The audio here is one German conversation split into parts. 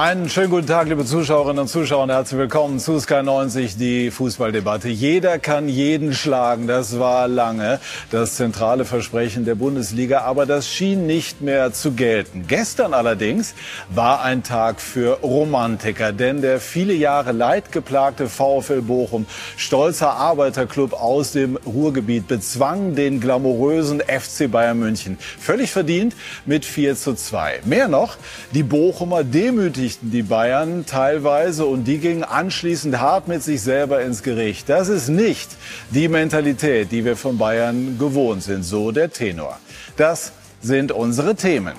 Einen schönen guten Tag, liebe Zuschauerinnen und Zuschauer, und herzlich willkommen zu Sky 90, die Fußballdebatte. Jeder kann jeden schlagen, das war lange das zentrale Versprechen der Bundesliga, aber das schien nicht mehr zu gelten. Gestern allerdings war ein Tag für Romantiker, denn der viele Jahre leidgeplagte VfL Bochum, stolzer Arbeiterclub aus dem Ruhrgebiet, bezwang den glamourösen FC Bayern München. Völlig verdient mit 4 zu 2. Mehr noch, die Bochumer demütig beschäftigten die Bayern teilweise und die gingen anschließend hart mit sich selber ins Gericht. Das ist nicht die Mentalität, die wir von Bayern gewohnt sind, so der Tenor. Das sind unsere Themen.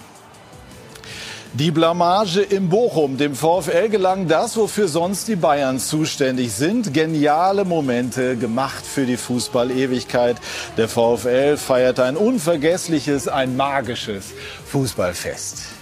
Die Blamage im Bochum. Dem VfL gelang das, wofür sonst die Bayern zuständig sind. Geniale Momente gemacht für die Fußball-Ewigkeit. Der VfL feiert ein unvergessliches, ein magisches Fußballfest.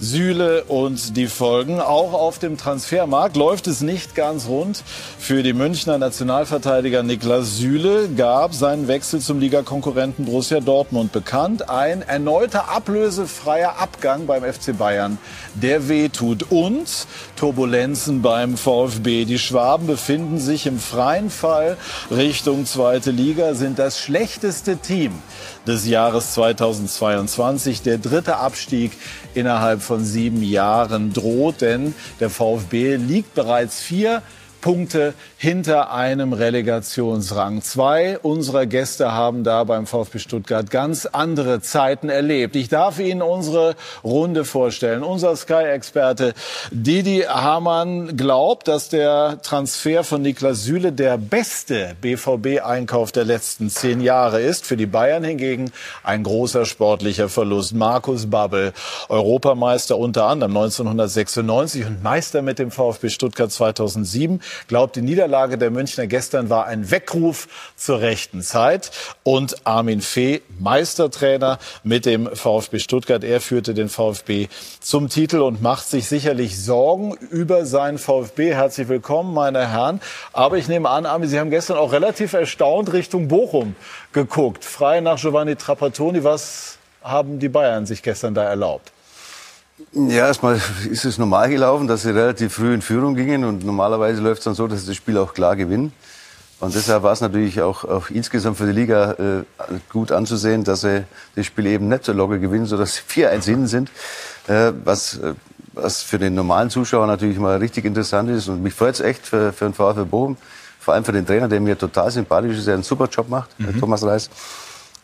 Süle und die Folgen. Auch auf dem Transfermarkt läuft es nicht ganz rund. Für die Münchner Nationalverteidiger Niklas Süle gab seinen Wechsel zum Ligakonkurrenten Borussia Dortmund bekannt. Ein erneuter ablösefreier Abgang beim FC Bayern, der wehtut. Und Turbulenzen beim VfB. Die Schwaben befinden sich im freien Fall Richtung zweite Liga, sind das schlechteste Team des Jahres 2022. Der dritte Abstieg innerhalb von sieben Jahren droht, denn der VfB liegt bereits vier Punkte hinter einem Relegationsrang. Zwei unserer Gäste haben da beim VfB Stuttgart ganz andere Zeiten erlebt. Ich darf Ihnen unsere Runde vorstellen. Unser Sky-Experte Didi Hamann glaubt, dass der Transfer von Niklas Süle der beste BVB-Einkauf der letzten zehn Jahre ist. Für die Bayern hingegen ein großer sportlicher Verlust. Markus Babbel, Europameister unter anderem 1996 und Meister mit dem VfB Stuttgart 2007 glaubt, die Niederlage der Münchner gestern war ein Weckruf zur rechten Zeit. Und Armin Fee, Meistertrainer mit dem VfB Stuttgart, er führte den VfB zum Titel und macht sich sicherlich Sorgen über seinen VfB. Herzlich willkommen, meine Herren. Aber ich nehme an, Armin, Sie haben gestern auch relativ erstaunt Richtung Bochum geguckt. Frei nach Giovanni Trapattoni. Was haben die Bayern sich gestern da erlaubt? Ja, erstmal ist es normal gelaufen, dass sie relativ früh in Führung gingen und normalerweise läuft es dann so, dass sie das Spiel auch klar gewinnen. Und deshalb war es natürlich auch, auch insgesamt für die Liga äh, gut anzusehen, dass sie das Spiel eben nicht so locker gewinnen, sodass sie 4-1 hinten sind, äh, was, äh, was für den normalen Zuschauer natürlich mal richtig interessant ist. Und mich freut es echt für, für den VfB Bochum, vor allem für den Trainer, der mir total sympathisch ist, der einen super Job macht, mhm. Thomas Reis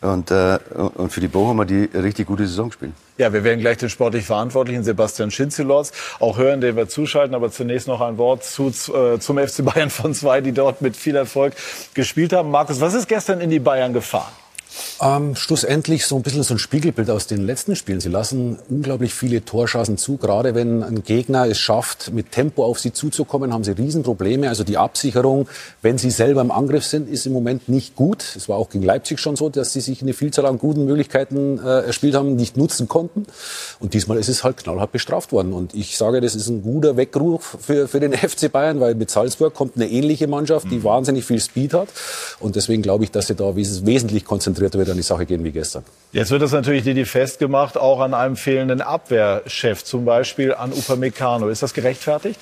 und, äh, und für die Bochumer, die richtig gute Saison spielen. Ja, wir werden gleich den sportlich Verantwortlichen Sebastian Schinzelotz auch hören, den wir zuschalten. Aber zunächst noch ein Wort zu, äh, zum FC Bayern von zwei, die dort mit viel Erfolg gespielt haben. Markus, was ist gestern in die Bayern gefahren? Ähm, schlussendlich so ein bisschen so ein Spiegelbild aus den letzten Spielen. Sie lassen unglaublich viele Torschancen zu. Gerade wenn ein Gegner es schafft, mit Tempo auf sie zuzukommen, haben sie Riesenprobleme. Also die Absicherung, wenn sie selber im Angriff sind, ist im Moment nicht gut. Es war auch gegen Leipzig schon so, dass sie sich eine Vielzahl an guten Möglichkeiten äh, erspielt haben, nicht nutzen konnten. Und diesmal ist es halt knallhart bestraft worden. Und ich sage, das ist ein guter Weckruf für, für den FC Bayern, weil mit Salzburg kommt eine ähnliche Mannschaft, die mhm. wahnsinnig viel Speed hat. Und deswegen glaube ich, dass sie da wesentlich konzentrierter wird an die Sache gehen wie gestern. Jetzt wird das natürlich Didi festgemacht, auch an einem fehlenden Abwehrchef, zum Beispiel an Upamecano. Ist das gerechtfertigt?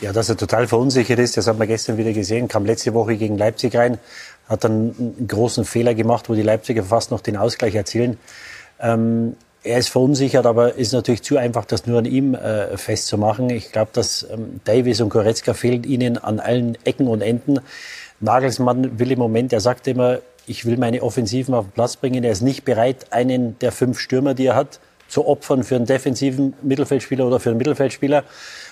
Ja, dass er total verunsichert ist, das hat man gestern wieder gesehen, kam letzte Woche gegen Leipzig rein, hat dann einen großen Fehler gemacht, wo die Leipziger fast noch den Ausgleich erzielen. Ähm, er ist verunsichert, aber ist natürlich zu einfach, das nur an ihm äh, festzumachen. Ich glaube, dass ähm, Davis und Goretzka fehlen ihnen an allen Ecken und Enden. Nagelsmann will im Moment, er sagt immer, ich will meine Offensiven auf den Platz bringen. Er ist nicht bereit, einen der fünf Stürmer, die er hat, zu opfern für einen defensiven Mittelfeldspieler oder für einen Mittelfeldspieler.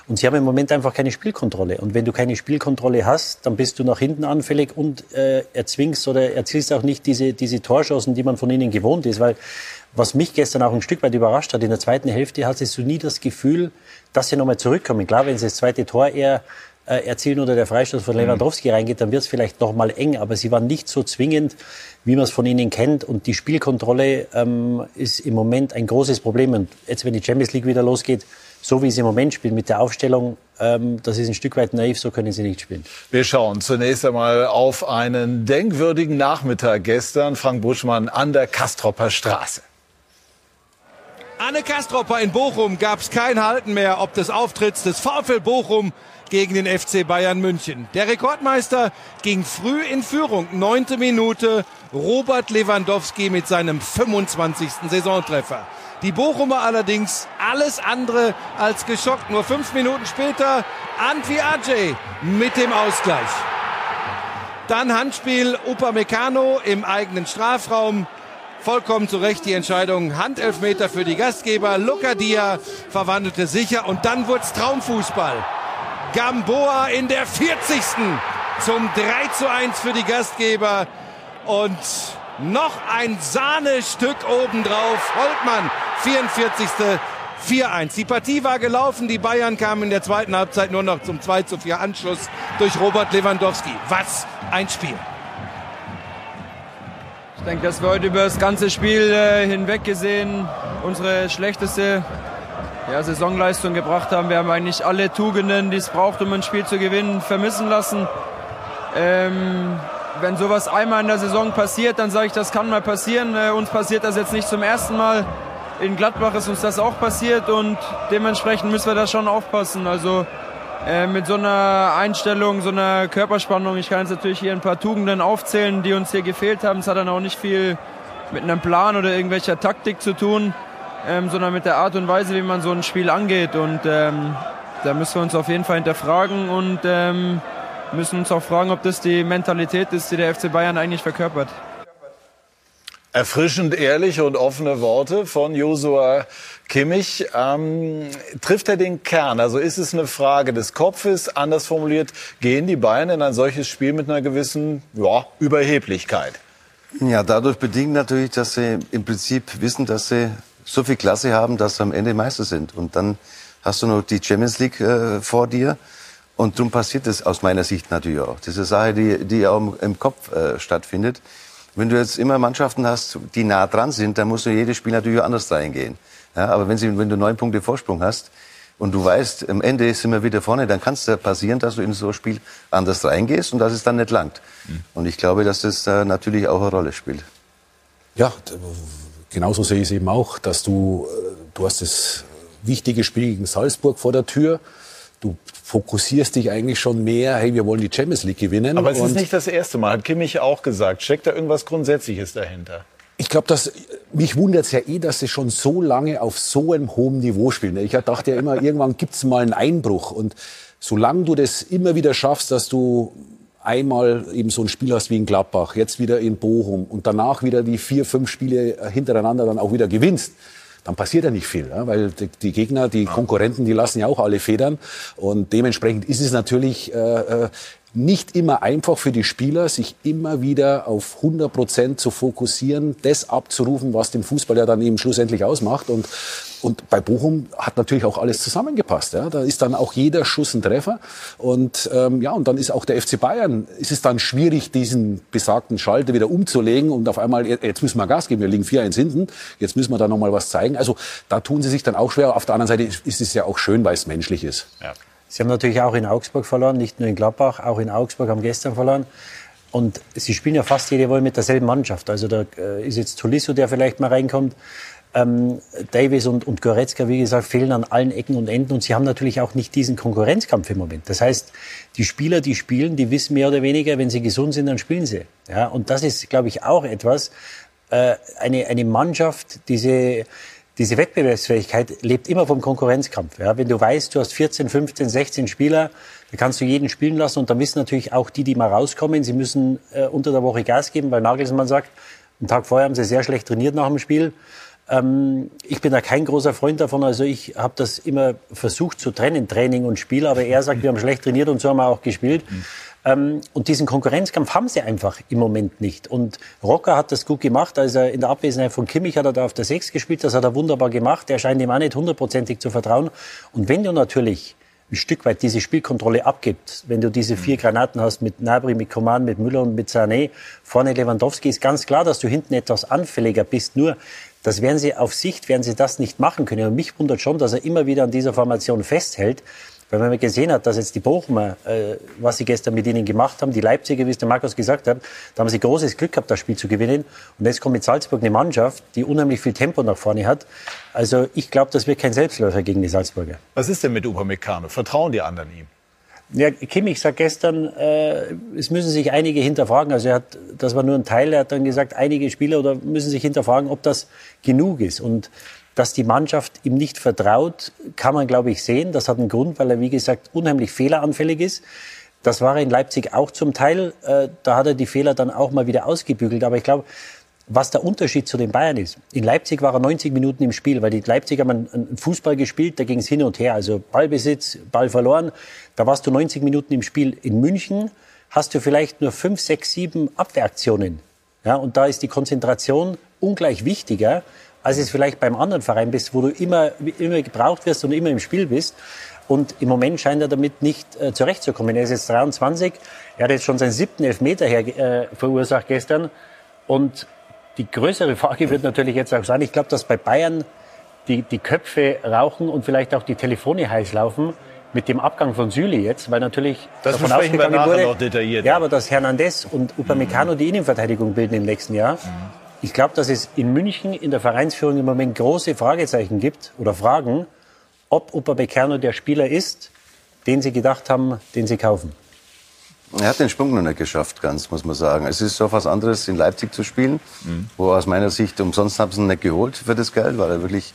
Und sie haben im Moment einfach keine Spielkontrolle. Und wenn du keine Spielkontrolle hast, dann bist du nach hinten anfällig und äh, erzwingst oder erzielst auch nicht diese, diese Torschancen, die man von ihnen gewohnt ist. Weil was mich gestern auch ein Stück weit überrascht hat, in der zweiten Hälfte hattest du nie das Gefühl, dass sie nochmal zurückkommen. Klar, wenn sie das zweite Tor eher äh, erzielen oder der Freistoß von Lewandowski mhm. reingeht, dann wird es vielleicht noch mal eng. Aber sie waren nicht so zwingend, wie man es von ihnen kennt. Und die Spielkontrolle ähm, ist im Moment ein großes Problem. Und jetzt, wenn die Champions League wieder losgeht, so wie sie im Moment spielen mit der Aufstellung, ähm, das ist ein Stück weit naiv, so können sie nicht spielen. Wir schauen zunächst einmal auf einen denkwürdigen Nachmittag gestern. Frank Buschmann an der Kastropper Straße. Anne Kastropper in Bochum gab es kein Halten mehr, ob des Auftritts des VfL Bochum gegen den FC Bayern München. Der Rekordmeister ging früh in Führung, neunte Minute, Robert Lewandowski mit seinem 25. Saisontreffer. Die Bochumer allerdings alles andere als geschockt. Nur fünf Minuten später Antwi Ajay mit dem Ausgleich. Dann Handspiel Upamecano im eigenen Strafraum vollkommen zu Recht die Entscheidung. Handelfmeter für die Gastgeber. Locadia verwandelte sicher und dann wurde es Traumfußball. Gamboa in der 40. zum 3 zu 1 für die Gastgeber. Und noch ein Sahnestück obendrauf. Holtmann, 44. 4-1. Die Partie war gelaufen. Die Bayern kamen in der zweiten Halbzeit nur noch zum 2 zu 4 Anschluss durch Robert Lewandowski. Was ein Spiel. Ich denke, dass wir heute über das ganze Spiel äh, hinweg gesehen unsere schlechteste ja, Saisonleistung gebracht haben. Wir haben eigentlich alle Tugenden, die es braucht, um ein Spiel zu gewinnen, vermissen lassen. Ähm, wenn sowas einmal in der Saison passiert, dann sage ich, das kann mal passieren. Äh, uns passiert das jetzt nicht zum ersten Mal. In Gladbach ist uns das auch passiert und dementsprechend müssen wir da schon aufpassen. Also äh, mit so einer Einstellung, so einer Körperspannung. Ich kann jetzt natürlich hier ein paar Tugenden aufzählen, die uns hier gefehlt haben. Es hat dann auch nicht viel mit einem Plan oder irgendwelcher Taktik zu tun, ähm, sondern mit der Art und Weise, wie man so ein Spiel angeht. Und ähm, da müssen wir uns auf jeden Fall hinterfragen und ähm, müssen uns auch fragen, ob das die Mentalität ist, die der FC Bayern eigentlich verkörpert. Erfrischend ehrliche und offene Worte von Josua Kimmich. Ähm, trifft er den Kern? Also ist es eine Frage des Kopfes? Anders formuliert, gehen die Bayern in ein solches Spiel mit einer gewissen ja, Überheblichkeit? Ja, dadurch bedingt natürlich, dass sie im Prinzip wissen, dass sie so viel Klasse haben, dass sie am Ende Meister sind. Und dann hast du noch die Champions League äh, vor dir. Und darum passiert es aus meiner Sicht natürlich auch. Das ist eine Sache, die, die auch im Kopf äh, stattfindet. Wenn du jetzt immer Mannschaften hast, die nah dran sind, dann musst du jedes Spiel natürlich anders reingehen. Ja, aber wenn, sie, wenn du neun Punkte Vorsprung hast und du weißt, am Ende sind wir wieder vorne, dann kann es passieren, dass du in so ein Spiel anders reingehst und dass es dann nicht langt. Mhm. Und ich glaube, dass das äh, natürlich auch eine Rolle spielt. Ja, genauso sehe ich es eben auch, dass du, äh, du hast das wichtige Spiel gegen Salzburg vor der Tür. Du fokussierst dich eigentlich schon mehr, hey, wir wollen die Champions League gewinnen. Aber es ist nicht das erste Mal, hat Kimmich auch gesagt. Steckt da irgendwas Grundsätzliches dahinter? Ich glaube, dass mich wundert es ja eh, dass sie schon so lange auf so einem hohen Niveau spielen. Ich dachte ja immer, irgendwann gibt es mal einen Einbruch. Und solange du das immer wieder schaffst, dass du einmal eben so ein Spiel hast wie in Gladbach, jetzt wieder in Bochum und danach wieder die vier, fünf Spiele hintereinander dann auch wieder gewinnst, dann passiert ja nicht viel, weil die, die, Gegner, die Konkurrenten, die lassen ja auch alle Federn und dementsprechend ist es natürlich äh, äh nicht immer einfach für die Spieler, sich immer wieder auf 100 Prozent zu fokussieren, das abzurufen, was den Fußball ja dann eben schlussendlich ausmacht. Und, und bei Bochum hat natürlich auch alles zusammengepasst. Ja. Da ist dann auch jeder Schuss ein Treffer. Und ähm, ja, und dann ist auch der FC Bayern, ist es dann schwierig, diesen besagten Schalter wieder umzulegen und auf einmal, jetzt müssen wir Gas geben, wir liegen 4-1 hinten, jetzt müssen wir da nochmal was zeigen. Also da tun sie sich dann auch schwer. Auf der anderen Seite ist es ja auch schön, weil es menschlich ist. Ja. Sie haben natürlich auch in Augsburg verloren, nicht nur in Gladbach, auch in Augsburg haben gestern verloren. Und sie spielen ja fast jede Woche mit derselben Mannschaft. Also da äh, ist jetzt Tolisso, der vielleicht mal reinkommt. Ähm, Davis und, und Goretzka, wie gesagt, fehlen an allen Ecken und Enden. Und sie haben natürlich auch nicht diesen Konkurrenzkampf im Moment. Das heißt, die Spieler, die spielen, die wissen mehr oder weniger, wenn sie gesund sind, dann spielen sie. Ja, und das ist, glaube ich, auch etwas, äh, eine, eine Mannschaft, diese diese Wettbewerbsfähigkeit lebt immer vom Konkurrenzkampf. Ja? Wenn du weißt, du hast 14, 15, 16 Spieler, dann kannst du jeden spielen lassen und dann wissen natürlich auch die, die mal rauskommen, sie müssen äh, unter der Woche Gas geben, weil Nagelsmann sagt, einen Tag vorher haben sie sehr schlecht trainiert nach dem Spiel. Ähm, ich bin da kein großer Freund davon, also ich habe das immer versucht zu trennen, Training und Spiel, aber er sagt, wir haben schlecht trainiert und so haben wir auch gespielt. Mhm. Ähm, und diesen Konkurrenzkampf haben sie einfach im Moment nicht. Und Rocker hat das gut gemacht. Also in der Abwesenheit von Kimmich hat er da auf der Sechs gespielt. Das hat er wunderbar gemacht. Er scheint ihm auch nicht hundertprozentig zu vertrauen. Und wenn du natürlich ein Stück weit diese Spielkontrolle abgibt, wenn du diese vier Granaten hast mit Nabri, mit Coman, mit Müller und mit Sané, vorne Lewandowski, ist ganz klar, dass du hinten etwas anfälliger bist. Nur, das werden sie auf Sicht, werden sie das nicht machen können. Und mich wundert schon, dass er immer wieder an dieser Formation festhält Weil wenn man gesehen hat, dass jetzt die Bochumer, äh, was sie gestern mit ihnen gemacht haben, die Leipziger, wie es der Markus gesagt hat, da haben sie großes Glück gehabt, das Spiel zu gewinnen. Und jetzt kommt mit Salzburg eine Mannschaft, die unheimlich viel Tempo nach vorne hat. Also ich glaube, das wird kein Selbstläufer gegen die Salzburger. Was ist denn mit Upamecano? Vertrauen die anderen ihm? Ja, Kimmich sagt gestern, äh, es müssen sich einige hinterfragen. Also er hat, das war nur ein Teil. Er hat dann gesagt, einige Spieler oder müssen sich hinterfragen, ob das genug ist. Und dass die Mannschaft ihm nicht vertraut, kann man, glaube ich, sehen. Das hat einen Grund, weil er, wie gesagt, unheimlich fehleranfällig ist. Das war er in Leipzig auch zum Teil. Äh, da hat er die Fehler dann auch mal wieder ausgebügelt. Aber ich glaube, was der Unterschied zu den Bayern ist. In Leipzig war er 90 Minuten im Spiel, weil die Leipziger haben einen Fußball gespielt, da ging es hin und her. Also Ballbesitz, Ball verloren. Da warst du 90 Minuten im Spiel. In München hast du vielleicht nur fünf, sechs, sieben Abwehraktionen. Ja, und da ist die Konzentration ungleich wichtiger, als es vielleicht beim anderen Verein bist, wo du immer, immer gebraucht wirst und immer im Spiel bist. Und im Moment scheint er damit nicht äh, zurechtzukommen. Er ist jetzt 23. Er hat jetzt schon seinen siebten Elfmeter her, äh, verursacht gestern. Und die größere Frage wird natürlich jetzt auch sein, ich glaube, dass bei Bayern die, die Köpfe rauchen und vielleicht auch die Telefone heiß laufen mit dem Abgang von Süli jetzt, weil natürlich das davon ausgegangen wir wurde, noch detailliert. Ja, aber dass Hernandez und Upamecano mhm. die Innenverteidigung bilden im nächsten Jahr. Mhm. Ich glaube, dass es in München in der Vereinsführung im Moment große Fragezeichen gibt oder Fragen, ob Upamecano der Spieler ist, den sie gedacht haben, den sie kaufen. Er hat den Sprung noch nicht geschafft, ganz, muss man sagen. Es ist so was anderes, in Leipzig zu spielen, mhm. wo aus meiner Sicht umsonst haben sie ihn nicht geholt für das Geld, weil er wirklich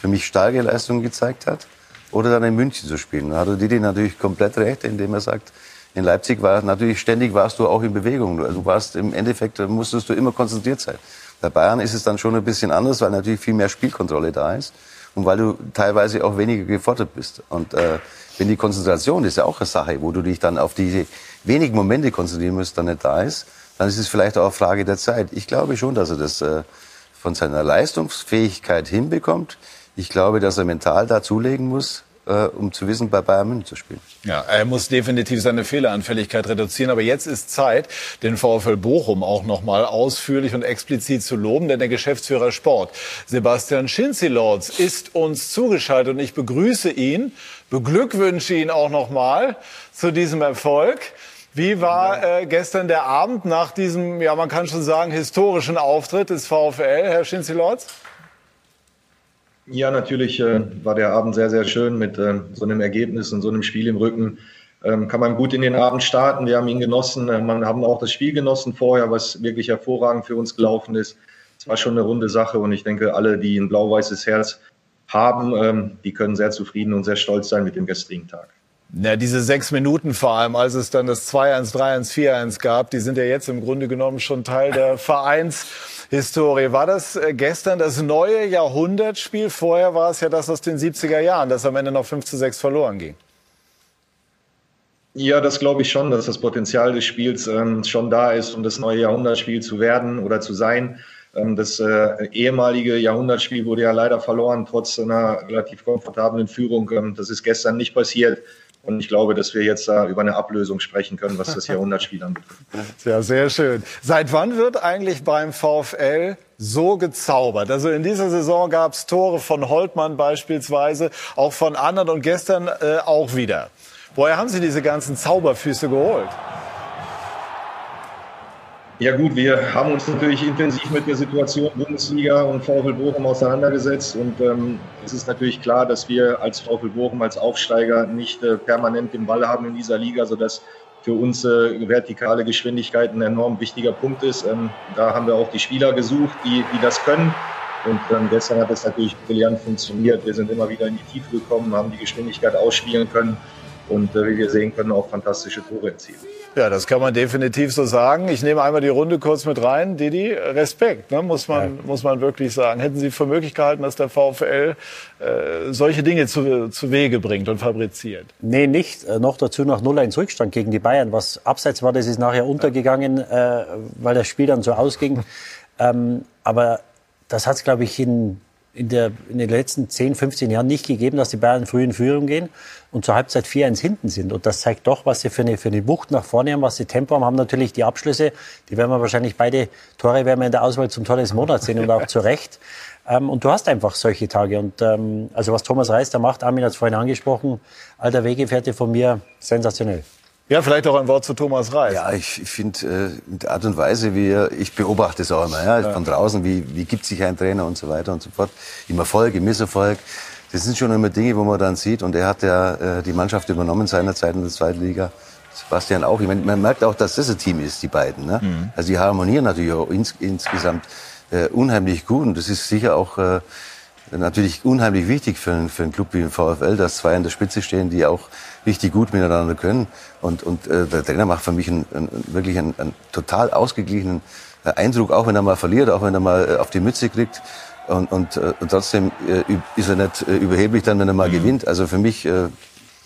für mich starke Leistungen gezeigt hat. Oder dann in München zu spielen. Da hat Didi natürlich komplett recht, indem er sagt, in Leipzig war natürlich ständig warst du auch in Bewegung. Du warst im Endeffekt musstest du immer konzentriert sein. Bei Bayern ist es dann schon ein bisschen anders, weil natürlich viel mehr Spielkontrolle da ist und weil du teilweise auch weniger gefordert bist. Und äh, wenn die Konzentration ist ja auch eine Sache, wo du dich dann auf diese wenigen Momente konzentrieren musst, dann nicht da ist, dann ist es vielleicht auch eine Frage der Zeit. Ich glaube schon, dass er das äh, von seiner Leistungsfähigkeit hinbekommt. Ich glaube, dass er mental da zulegen muss, äh, um zu wissen, bei Bayern München zu spielen. Ja, er muss definitiv seine Fehleranfälligkeit reduzieren. Aber jetzt ist Zeit, den VfL Bochum auch noch mal ausführlich und explizit zu loben, denn der Geschäftsführer Sport, Sebastian Schinzilords, ist uns zugeschaltet und ich begrüße ihn, beglückwünsche ihn auch noch mal zu diesem Erfolg. Wie war äh, gestern der Abend nach diesem, ja, man kann schon sagen, historischen Auftritt des VfL, Herr Schinzilords? Ja, natürlich äh, war der Abend sehr, sehr schön mit äh, so einem Ergebnis und so einem Spiel im Rücken. Ähm, kann man gut in den Abend starten. Wir haben ihn genossen. Äh, man haben auch das Spiel genossen vorher, was wirklich hervorragend für uns gelaufen ist. Es war schon eine runde Sache und ich denke, alle, die ein blau-weißes Herz haben, ähm, die können sehr zufrieden und sehr stolz sein mit dem gestrigen Tag. Ja, diese sechs Minuten vor allem, als es dann das 2-1, 3-1, 4-1 gab, die sind ja jetzt im Grunde genommen schon Teil der Vereinshistorie. War das äh, gestern das neue Jahrhundertspiel? Vorher war es ja das aus den 70er Jahren, das am Ende noch 5 zu 6 verloren ging. Ja, das glaube ich schon, dass das Potenzial des Spiels ähm, schon da ist, um das neue Jahrhundertspiel zu werden oder zu sein. Ähm, das äh, ehemalige Jahrhundertspiel wurde ja leider verloren, trotz einer relativ komfortablen Führung. Ähm, das ist gestern nicht passiert. Und ich glaube, dass wir jetzt da über eine Ablösung sprechen können, was das Jahrhundertspiel anbetrifft. Ja, sehr schön. Seit wann wird eigentlich beim VfL so gezaubert? Also in dieser Saison gab es Tore von Holtmann beispielsweise, auch von anderen und gestern äh, auch wieder. Woher haben Sie diese ganzen Zauberfüße geholt? Ja gut, wir haben uns natürlich intensiv mit der Situation Bundesliga und VfL Bochum auseinandergesetzt und ähm, es ist natürlich klar, dass wir als VfL Bochum als Aufsteiger nicht äh, permanent den Ball haben in dieser Liga, sodass für uns äh, vertikale Geschwindigkeit ein enorm wichtiger Punkt ist. Ähm, da haben wir auch die Spieler gesucht, die, die das können. Und ähm, gestern hat es natürlich brillant funktioniert. Wir sind immer wieder in die Tiefe gekommen, haben die Geschwindigkeit ausspielen können und äh, wie wir sehen können, auch fantastische Tore erzielen. Ja, das kann man definitiv so sagen. Ich nehme einmal die Runde kurz mit rein. Didi, Respekt, ne, muss, man, ja. muss man wirklich sagen. Hätten Sie für möglich gehalten, dass der VfL äh, solche Dinge zu, zu Wege bringt und fabriziert? Nee, nicht. Äh, noch dazu nach 0-1 Rückstand gegen die Bayern. Was abseits war, das ist nachher untergegangen, äh, weil das Spiel dann so ausging. ähm, aber das hat es, glaube ich, in in, der, in den letzten 10, 15 Jahren nicht gegeben, dass die Bayern früh in Führung gehen und zur Halbzeit 4-1 hinten sind. Und das zeigt doch, was sie für eine, für eine Wucht nach vorne haben, was sie Tempo haben, haben natürlich die Abschlüsse. Die werden wir wahrscheinlich beide Tore werden wir in der Auswahl zum Tor des Monats sehen und auch zu Recht. Ähm, und du hast einfach solche Tage. Und ähm, also was Thomas Reis da macht, Armin hat es vorhin angesprochen, alter Wegefährte von mir, sensationell. Ja, vielleicht auch ein Wort zu Thomas Reis. Ja, ich, ich finde, äh, die Art und Weise, wie er, ich beobachte es auch immer, ja, ja. von draußen, wie, wie gibt sich ein Trainer und so weiter und so fort. Im Erfolg, im Misserfolg. Das sind schon immer Dinge, wo man dann sieht. Und er hat ja äh, die Mannschaft übernommen seinerzeit in der zweiten Liga. Sebastian auch. Ich meine, man merkt auch, dass das ein Team ist, die beiden. Ne? Mhm. Also die harmonieren natürlich auch ins, insgesamt äh, unheimlich gut. Und das ist sicher auch äh, natürlich unheimlich wichtig für, für einen Club wie den VfL, dass zwei an der Spitze stehen, die auch richtig gut miteinander können. Und, und äh, der Trainer macht für mich einen, einen, wirklich einen, einen total ausgeglichenen äh, Eindruck, auch wenn er mal verliert, auch wenn er mal äh, auf die Mütze kriegt. Und, und, äh, und trotzdem äh, ist er nicht äh, überheblich dann, wenn er mal mhm. gewinnt. Also für mich äh,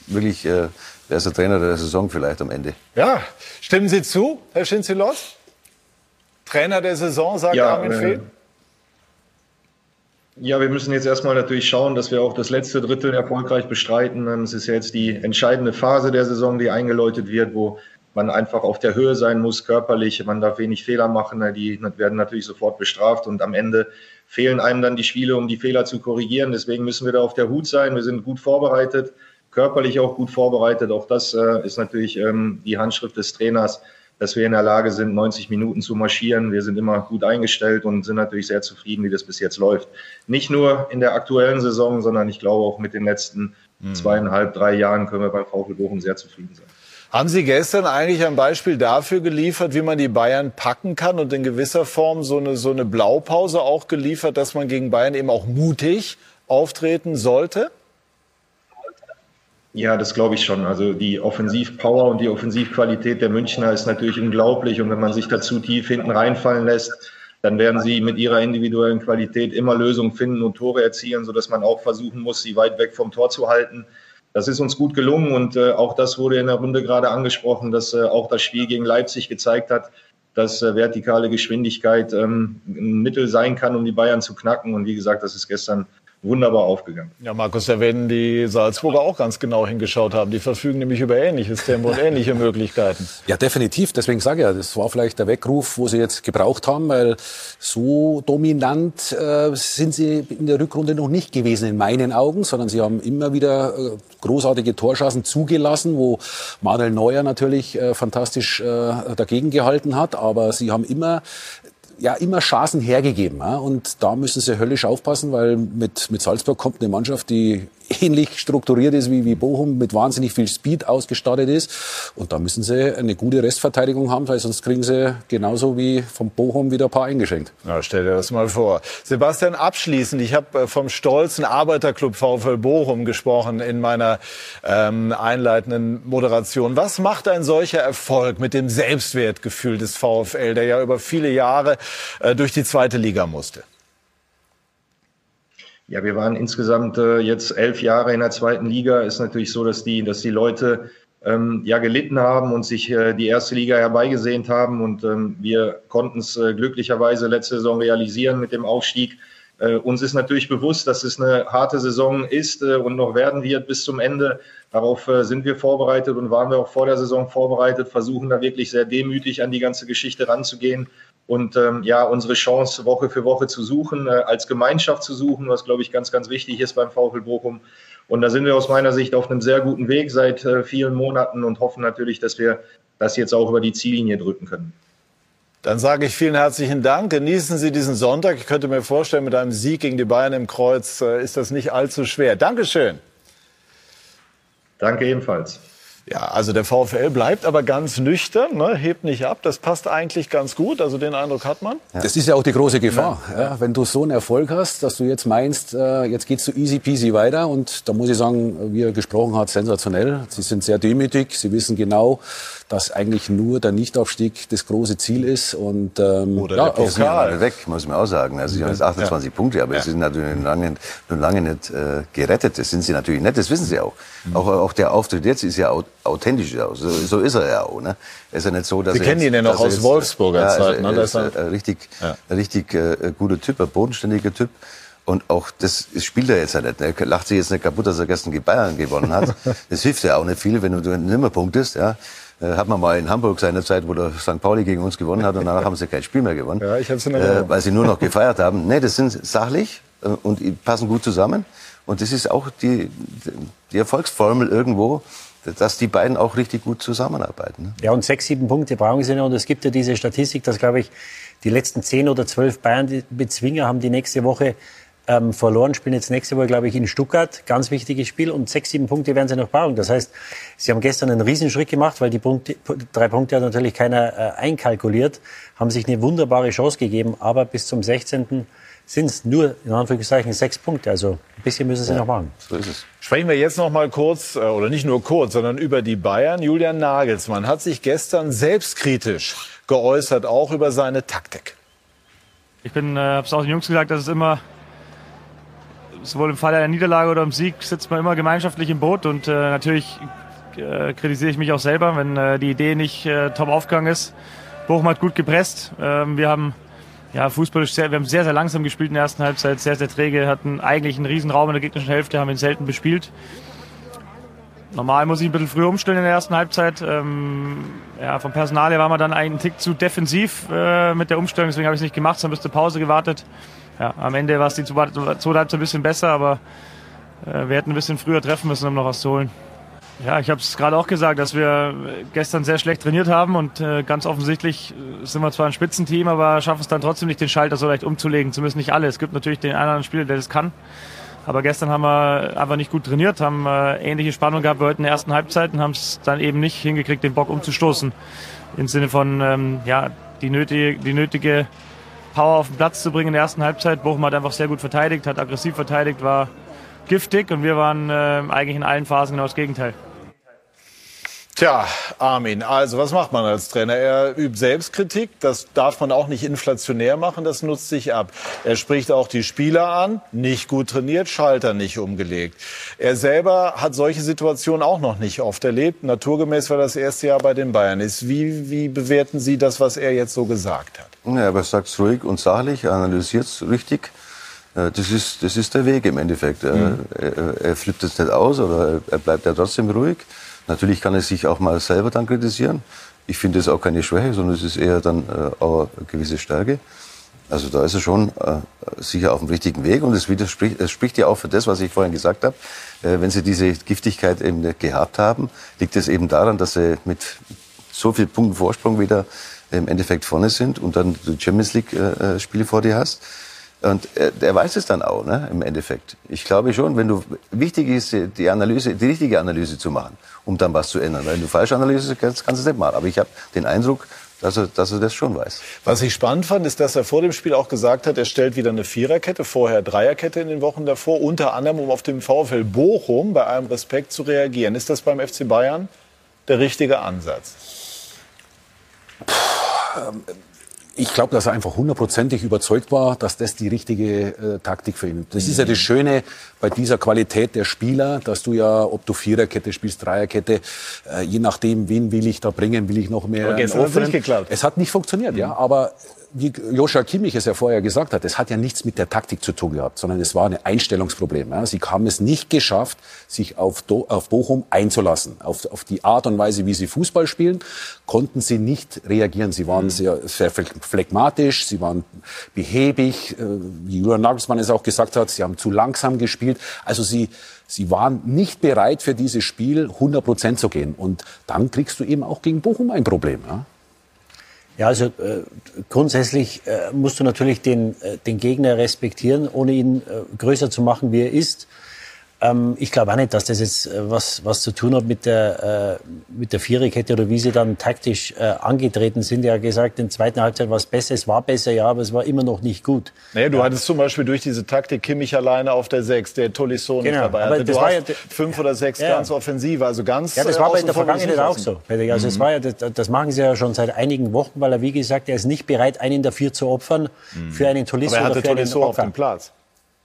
wirklich, äh, er ist der Trainer der Saison vielleicht am Ende. Ja, stimmen Sie zu, Herr Schinzelot? Trainer der Saison, sagt ja, Armin Fee? Ja, wir müssen jetzt erstmal natürlich schauen, dass wir auch das letzte Drittel erfolgreich bestreiten. Ähm, es ist ja jetzt die entscheidende Phase der Saison, die eingeläutet wird, wo man einfach auf der Höhe sein muss, körperlich. Man darf wenig Fehler machen. Die werden natürlich sofort bestraft und am Ende fehlen einem dann die Spiele, um die Fehler zu korrigieren. Deswegen müssen wir da auf der Hut sein. Wir sind gut vorbereitet, körperlich auch gut vorbereitet. Auch das äh, ist natürlich ähm, die Handschrift des Trainers dass wir in der Lage sind, 90 Minuten zu marschieren. Wir sind immer gut eingestellt und sind natürlich sehr zufrieden, wie das bis jetzt läuft. Nicht nur in der aktuellen Saison, sondern ich glaube auch mit den letzten mhm. zweieinhalb, drei Jahren können wir beim VfL Bochum sehr zufrieden sein. Haben Sie gestern eigentlich ein Beispiel dafür geliefert, wie man die Bayern packen kann und in gewisser Form so eine, so eine Blaupause auch geliefert, dass man gegen Bayern eben auch mutig auftreten sollte? Ja, das glaube ich schon. Also die Offensivpower und die Offensivqualität der Münchner ist natürlich unglaublich. Und wenn man sich dazu tief hinten reinfallen lässt, dann werden sie mit ihrer individuellen Qualität immer Lösungen finden und Tore erzielen, sodass man auch versuchen muss, sie weit weg vom Tor zu halten. Das ist uns gut gelungen und äh, auch das wurde in der Runde gerade angesprochen, dass äh, auch das Spiel gegen Leipzig gezeigt hat, dass äh, vertikale Geschwindigkeit ähm, ein Mittel sein kann, um die Bayern zu knacken. Und wie gesagt, das ist gestern wunderbar aufgegangen. Ja, Markus, da werden die Salzburger auch ganz genau hingeschaut haben. Die verfügen nämlich über ähnliches Tempo und ähnliche Möglichkeiten. Ja, definitiv. Deswegen sage ich ja, das war vielleicht der Weckruf, wo sie jetzt gebraucht haben, weil so dominant äh, sind sie in der Rückrunde noch nicht gewesen in meinen Augen, sondern sie haben immer wieder äh, großartige Torschancen zugelassen, wo Manuel Neuer natürlich äh, fantastisch äh, dagegen gehalten hat, aber sie haben immer ja immer Chancen hergegeben. Und da müssen sie höllisch aufpassen, weil mit, mit Salzburg kommt eine Mannschaft, die ähnlich strukturiert ist wie, wie Bochum, mit wahnsinnig viel Speed ausgestattet ist. Und da müssen sie eine gute Restverteidigung haben, weil sonst kriegen sie genauso wie vom Bochum wieder ein paar eingeschenkt. Ja, stell dir das mal vor. Sebastian, abschließend, ich habe äh, vom stolzen Arbeiterclub VfL Bochum gesprochen in meiner ähm, einleitenden Moderation. Was macht ein solcher Erfolg mit dem Selbstwertgefühl des VfL, der ja über viele Jahre äh, durch die zweite Liga musste? Ja, wir waren insgesamt äh, jetzt elf Jahre in der zweiten Liga. Ist natürlich so, dass die, dass die Leute ähm, ja gelitten haben und sich äh, die erste Liga herbeigesehnt haben. Und ähm, wir konnten es äh, glücklicherweise letzte Saison realisieren mit dem Aufstieg. Äh, uns ist natürlich bewusst, dass es eine harte Saison ist äh, und noch werden wird bis zum Ende. Darauf äh, sind wir vorbereitet und waren wir auch vor der Saison vorbereitet, versuchen da wirklich sehr demütig an die ganze Geschichte ranzugehen und ähm, ja, unsere Chance Woche für Woche zu suchen, äh, als Gemeinschaft zu suchen, was, glaube ich, ganz, ganz wichtig ist beim VfL Bochum. Und da sind wir aus meiner Sicht auf einem sehr guten Weg seit äh, vielen Monaten und hoffen natürlich, dass wir das jetzt auch über die Ziellinie drücken können. Dann sage ich vielen herzlichen Dank. Genießen Sie diesen Sonntag. Ich könnte mir vorstellen, mit einem Sieg gegen die Bayern im Kreuz äh, ist das nicht allzu schwer. Dankeschön. Danke ebenfalls. Ja, also der VfL bleibt aber ganz nüchtern, ne, hebt nicht ab. Das passt eigentlich ganz gut. Also den Eindruck hat man. Ja. Das ist ja auch die große Gefahr. Ja. Ja, wenn du so einen Erfolg hast, dass du jetzt meinst, äh, jetzt geht's so easy peasy weiter. Und da muss ich sagen, wie er gesprochen hat, sensationell. Sie sind sehr demütig. Sie wissen genau, dass eigentlich nur der Nichtaufstieg das große Ziel ist. Und, ähm, Oder ja, der Pokal. weg, muss man auch sagen. Also sie haben jetzt 28 ja. Punkte, aber ja. sie sind natürlich noch lange, noch lange nicht äh, gerettet. Das sind sie natürlich nicht, das wissen sie auch. Mhm. Auch, auch der Auftritt jetzt ist ja authentisch. So, so ist er ja auch. Ne? ist ja nicht so, dass Sie kennen ihn ja noch aus jetzt, Wolfsburger ja, Zeit. Also, ne? er ist ein richtig, ja. richtig äh, guter Typ, ein bodenständiger Typ. Und auch das spielt er jetzt ja nicht. Er lacht sich jetzt nicht kaputt, dass er gestern gegen Bayern gewonnen hat. Das hilft ja auch nicht viel, wenn du nicht mehr punktest. Ja. Äh, hat man mal in Hamburg seine Zeit, wo der St. Pauli gegen uns gewonnen hat und danach haben sie kein Spiel mehr gewonnen. Ja, ich hab's in äh, weil sie nur noch gefeiert haben. Nee, das sind sachlich äh, und passen gut zusammen. Und das ist auch die, die Erfolgsformel irgendwo, dass die beiden auch richtig gut zusammenarbeiten. Ne? Ja, und sechs, sieben Punkte brauchen sie noch. Und es gibt ja diese Statistik, dass, glaube ich, die letzten zehn oder zwölf Bayern-Bezwinger haben die nächste Woche ähm, verloren, spielen jetzt nächste Woche, glaube ich, in Stuttgart. Ganz wichtiges Spiel. Und sechs, sieben Punkte werden sie noch brauchen. Das heißt, sie haben gestern einen Riesenschritt gemacht, weil die Punkte, drei Punkte hat natürlich keiner äh, einkalkuliert, haben sich eine wunderbare Chance gegeben. Aber bis zum 16 sind es nur, in Anführungszeichen, sechs Punkte. Also ein bisschen müssen sie ja, noch machen. So ist es. Sprechen wir jetzt noch mal kurz, äh, oder nicht nur kurz, sondern über die Bayern. Julian Nagelsmann hat sich gestern selbstkritisch geäußert, auch über seine Taktik. Ich bin, äh, habe es auch den Jungs gesagt, dass es immer, sowohl im Fall einer Niederlage oder im Sieg, sitzt man immer gemeinschaftlich im Boot. Und äh, natürlich äh, kritisiere ich mich auch selber, wenn äh, die Idee nicht äh, top aufgegangen ist. Bochum hat gut gepresst. Ähm, wir haben ja, fußballisch sehr, wir haben sehr, sehr langsam gespielt in der ersten Halbzeit, sehr, sehr träge, hatten eigentlich einen riesen Raum in der gegnerischen Hälfte, haben ihn selten bespielt. Normal muss ich ein bisschen früh umstellen in der ersten Halbzeit. Ähm, ja, vom Personal her war man dann einen Tick zu defensiv äh, mit der Umstellung, deswegen habe ich es nicht gemacht, sondern bis zur Pause gewartet. Ja, am Ende war es die zweite Halbzeit ein bisschen besser, aber äh, wir hätten ein bisschen früher treffen müssen, um noch was zu holen. Ja, ich habe es gerade auch gesagt, dass wir gestern sehr schlecht trainiert haben und äh, ganz offensichtlich äh, sind wir zwar ein Spitzenteam, aber schaffen es dann trotzdem nicht, den Schalter so leicht umzulegen. Zumindest nicht alle. Es gibt natürlich den anderen Spieler, der das kann. Aber gestern haben wir einfach nicht gut trainiert, haben äh, ähnliche Spannung gehabt wie heute in der ersten Halbzeit und haben es dann eben nicht hingekriegt, den Bock umzustoßen. Im Sinne von, ähm, ja, die nötige, die nötige Power auf den Platz zu bringen in der ersten Halbzeit. Bochum hat einfach sehr gut verteidigt, hat aggressiv verteidigt, war giftig und wir waren äh, eigentlich in allen Phasen genau das Gegenteil. Tja, Armin, also was macht man als Trainer? Er übt Selbstkritik, das darf man auch nicht inflationär machen, das nutzt sich ab. Er spricht auch die Spieler an, nicht gut trainiert, Schalter nicht umgelegt. Er selber hat solche Situationen auch noch nicht oft erlebt. Naturgemäß war das erste Jahr bei den Bayern. Ist wie, wie bewerten Sie das, was er jetzt so gesagt hat? Ja, aber er sagt es ruhig und sachlich, er analysiert es richtig. Äh, das ist, das ist der Weg im Endeffekt. Mhm. Er, er, flippt es nicht aus oder er bleibt ja trotzdem ruhig. Natürlich kann er sich auch mal selber dann kritisieren. Ich finde es auch keine Schwäche, sondern es ist eher dann äh, auch eine gewisse Stärke. Also da ist er schon äh, sicher auf dem richtigen Weg und es widerspricht, es spricht ja auch für das, was ich vorhin gesagt habe. Äh, wenn Sie diese Giftigkeit eben gehabt haben, liegt es eben daran, dass Sie mit so viel Punkten Vorsprung wieder im Endeffekt vorne sind und dann die Champions League äh, äh Spiele vor dir hast. Und er, er weiß es dann auch, ne, im Endeffekt. Ich glaube schon, wenn du, wichtig ist, die Analyse, die richtige Analyse zu machen, um dann was zu ändern. Wenn du falsche Analyse kannst, kannst du es nicht machen. Aber ich habe den Eindruck, dass er, dass er das schon weiß. Was ich spannend fand, ist, dass er vor dem Spiel auch gesagt hat, er stellt wieder eine Viererkette, vorher Dreierkette in den Wochen davor, unter anderem, um auf dem VfL Bochum bei allem Respekt zu reagieren. Ist das beim FC Bayern der richtige Ansatz? Puh, ähm, ich glaube, dass er einfach hundertprozentig überzeugt war, dass das die richtige äh, Taktik für ihn ist. Das ist ja das Schöne bei dieser Qualität der Spieler, dass du ja, ob du Viererkette spielst, Dreierkette, äh, je nachdem, wen will ich da bringen, will ich noch mehr. Aber gestern hat es nicht geklappt. Es hat nicht funktioniert, mhm. ja. Aber wie Joscha Kimmich es ja vorher gesagt hat, es hat ja nichts mit der Taktik zu tun gehabt, sondern es war ein Einstellungsproblem. Ja. Sie haben es nicht geschafft, sich auf, Do auf Bochum einzulassen. Auf, auf, die Art und Weise, wie sie Fußball spielen, konnten sie nicht reagieren. Sie waren mhm. sehr, sehr phlegmatisch, sie waren behäbig, äh, wie Julian Nagelsmann es auch gesagt hat, sie haben zu langsam gespielt. Also sie, sie waren nicht bereit für dieses Spiel 100 Prozent zu gehen. Und dann kriegst du eben auch gegen Bochum ein Problem. Ja. Ja, also äh, grundsätzlich äh, musst du natürlich den, äh, den Gegner respektieren, ohne ihn äh, größer zu machen, wie er ist. Ähm, ich glaube auch nicht, dass das jetzt äh, was, was zu tun hat mit der, äh, mit der Viererkette oder wie sie dann taktisch äh, angetreten sind. Er hat gesagt, in der zweiten Halbzeit war es besser. Es war besser, ja, aber es war immer noch nicht gut. Naja, du ja. hattest zum Beispiel durch diese Taktik Kimmich alleine auf der Sechs, der Tolisso genau, dabei hatte. Du hast ja, fünf oder sechs ja. ganz offensiv, also ganz Ja, das war bei der Vergangenheit auch so. Also mhm. war ja, das, das, machen sie ja schon seit einigen Wochen, weil er, wie gesagt, er ist nicht bereit, einen dafür zu opfern, mhm. für einen Tolisso aber er hatte oder für Tolisso einen auf dem Platz.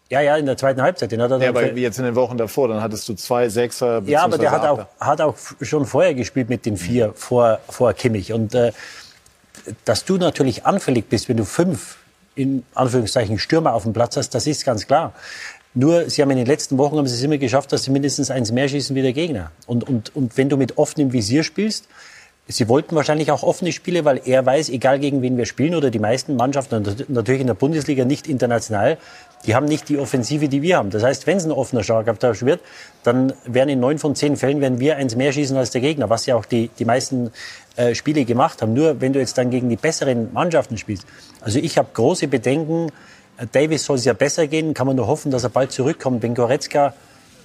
Ja, ja, in der zweiten Halbzeit. Den hat er ja, aber jetzt in den Wochen davor, dann hattest du zwei Sechser. Ja, aber der hat auch, hat auch schon vorher gespielt mit den vier vor, vor Kimmich. Und äh, dass du natürlich anfällig bist, wenn du fünf in Anführungszeichen Stürmer auf dem Platz hast, das ist ganz klar. Nur, sie haben in den letzten Wochen haben sie es immer geschafft, dass sie mindestens eins mehr schießen wie der Gegner. Und, und, und wenn du mit offenem Visier spielst, Sie wollten wahrscheinlich auch offene Spiele, weil er weiß, egal gegen wen wir spielen oder die meisten Mannschaften, natürlich in der Bundesliga nicht international, die haben nicht die Offensive, die wir haben. Das heißt, wenn es ein offener Schlagabtausch wird, dann werden in neun von zehn Fällen werden wir eins mehr schießen als der Gegner, was ja auch die, die meisten äh, Spiele gemacht haben. Nur wenn du jetzt dann gegen die besseren Mannschaften spielst. Also ich habe große Bedenken. Äh, Davis soll es ja besser gehen, kann man nur hoffen, dass er bald zurückkommt. Wenn Goretzka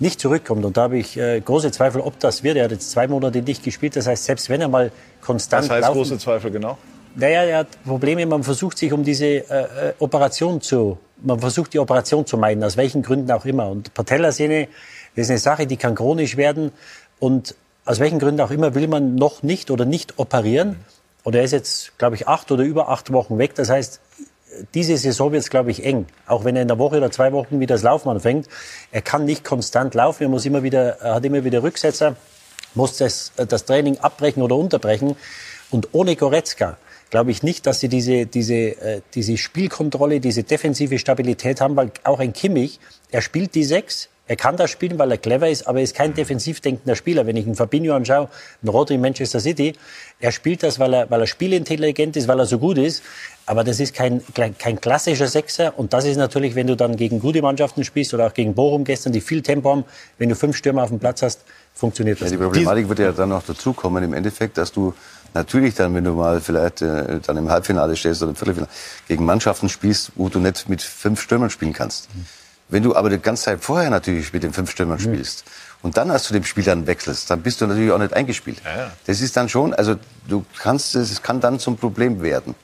nicht zurückkommt. Und da habe ich äh, große Zweifel, ob das wird. Er hat jetzt zwei Monate nicht gespielt. Das heißt, selbst wenn er mal konstant. Was heißt laufen, große Zweifel genau? Naja, er hat Probleme. Man versucht sich um diese äh, äh, Operation zu, man versucht die Operation zu meiden, aus welchen Gründen auch immer. Und Patellasehne das ist eine Sache, die kann chronisch werden. Und aus welchen Gründen auch immer will man noch nicht oder nicht operieren. Und er ist jetzt, glaube ich, acht oder über acht Wochen weg. Das heißt, diese Saison wird es, glaube ich, eng. Auch wenn er in der Woche oder zwei Wochen wieder das Laufen anfängt. Er kann nicht konstant laufen. Er muss immer wieder, er hat immer wieder Rücksetzer, muss das, das Training abbrechen oder unterbrechen. Und ohne Goretzka glaube ich nicht, dass sie diese, diese, äh, diese Spielkontrolle, diese defensive Stabilität haben, weil auch ein Kimmich, er spielt die Sechs, er kann das spielen, weil er clever ist, aber er ist kein defensiv denkender Spieler. Wenn ich einen Fabinho anschaue, einen Rodri in Manchester City, er spielt das, weil er, weil er spielintelligent ist, weil er so gut ist. Aber das ist kein, kein klassischer Sechser. Und das ist natürlich, wenn du dann gegen gute Mannschaften spielst oder auch gegen Bochum gestern, die viel Tempo haben, wenn du fünf Stürmer auf dem Platz hast, funktioniert das. Ja, die Problematik wird ja dann noch dazukommen im Endeffekt, dass du natürlich dann, wenn du mal vielleicht äh, dann im Halbfinale stehst oder im Viertelfinale, gegen Mannschaften spielst, wo du nicht mit fünf Stürmern spielen kannst. Mhm. Wenn du aber die ganze Zeit vorher natürlich mit den fünf Stürmern mhm. spielst und dann erst zu dem Spiel dann wechselst, dann bist du natürlich auch nicht eingespielt. Ja, ja. Das ist dann schon, also du kannst, es kann dann zum Problem werden.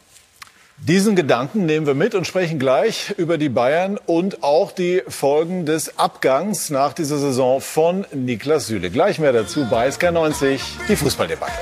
Diesen Gedanken nehmen wir mit und sprechen gleich über die Bayern und auch die Folgen des Abgangs nach dieser Saison von Niklas Süle. Gleich mehr dazu bei SK90, die Fußballdebatte.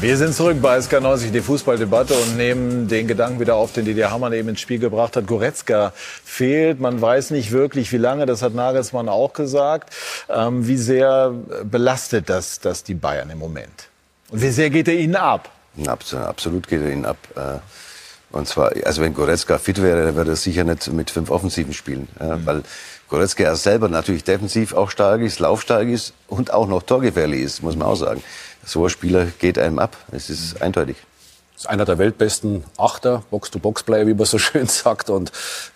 Wir sind zurück bei SK90, die Fußballdebatte und nehmen den Gedanken wieder auf, den Didier Hamann eben ins Spiel gebracht hat. Goretzka fehlt, man weiß nicht wirklich, wie lange, das hat Nagelsmann auch gesagt. Ähm, wie sehr belastet das, das die Bayern im Moment? Und wie sehr geht er ihnen ab? Absolut geht er ihnen ab. Äh, und zwar, also wenn Goretzka fit wäre, dann würde er sicher nicht mit fünf Offensiven spielen. Mhm. Weil Goretzka er selber natürlich defensiv auch stark ist, laufstark ist und auch noch torgefährlich ist, muss man auch sagen so ein Spieler geht einem ab. Es ist eindeutig. Das ist einer der weltbesten Achter, Box-to-Box-Player, wie man so schön sagt. Und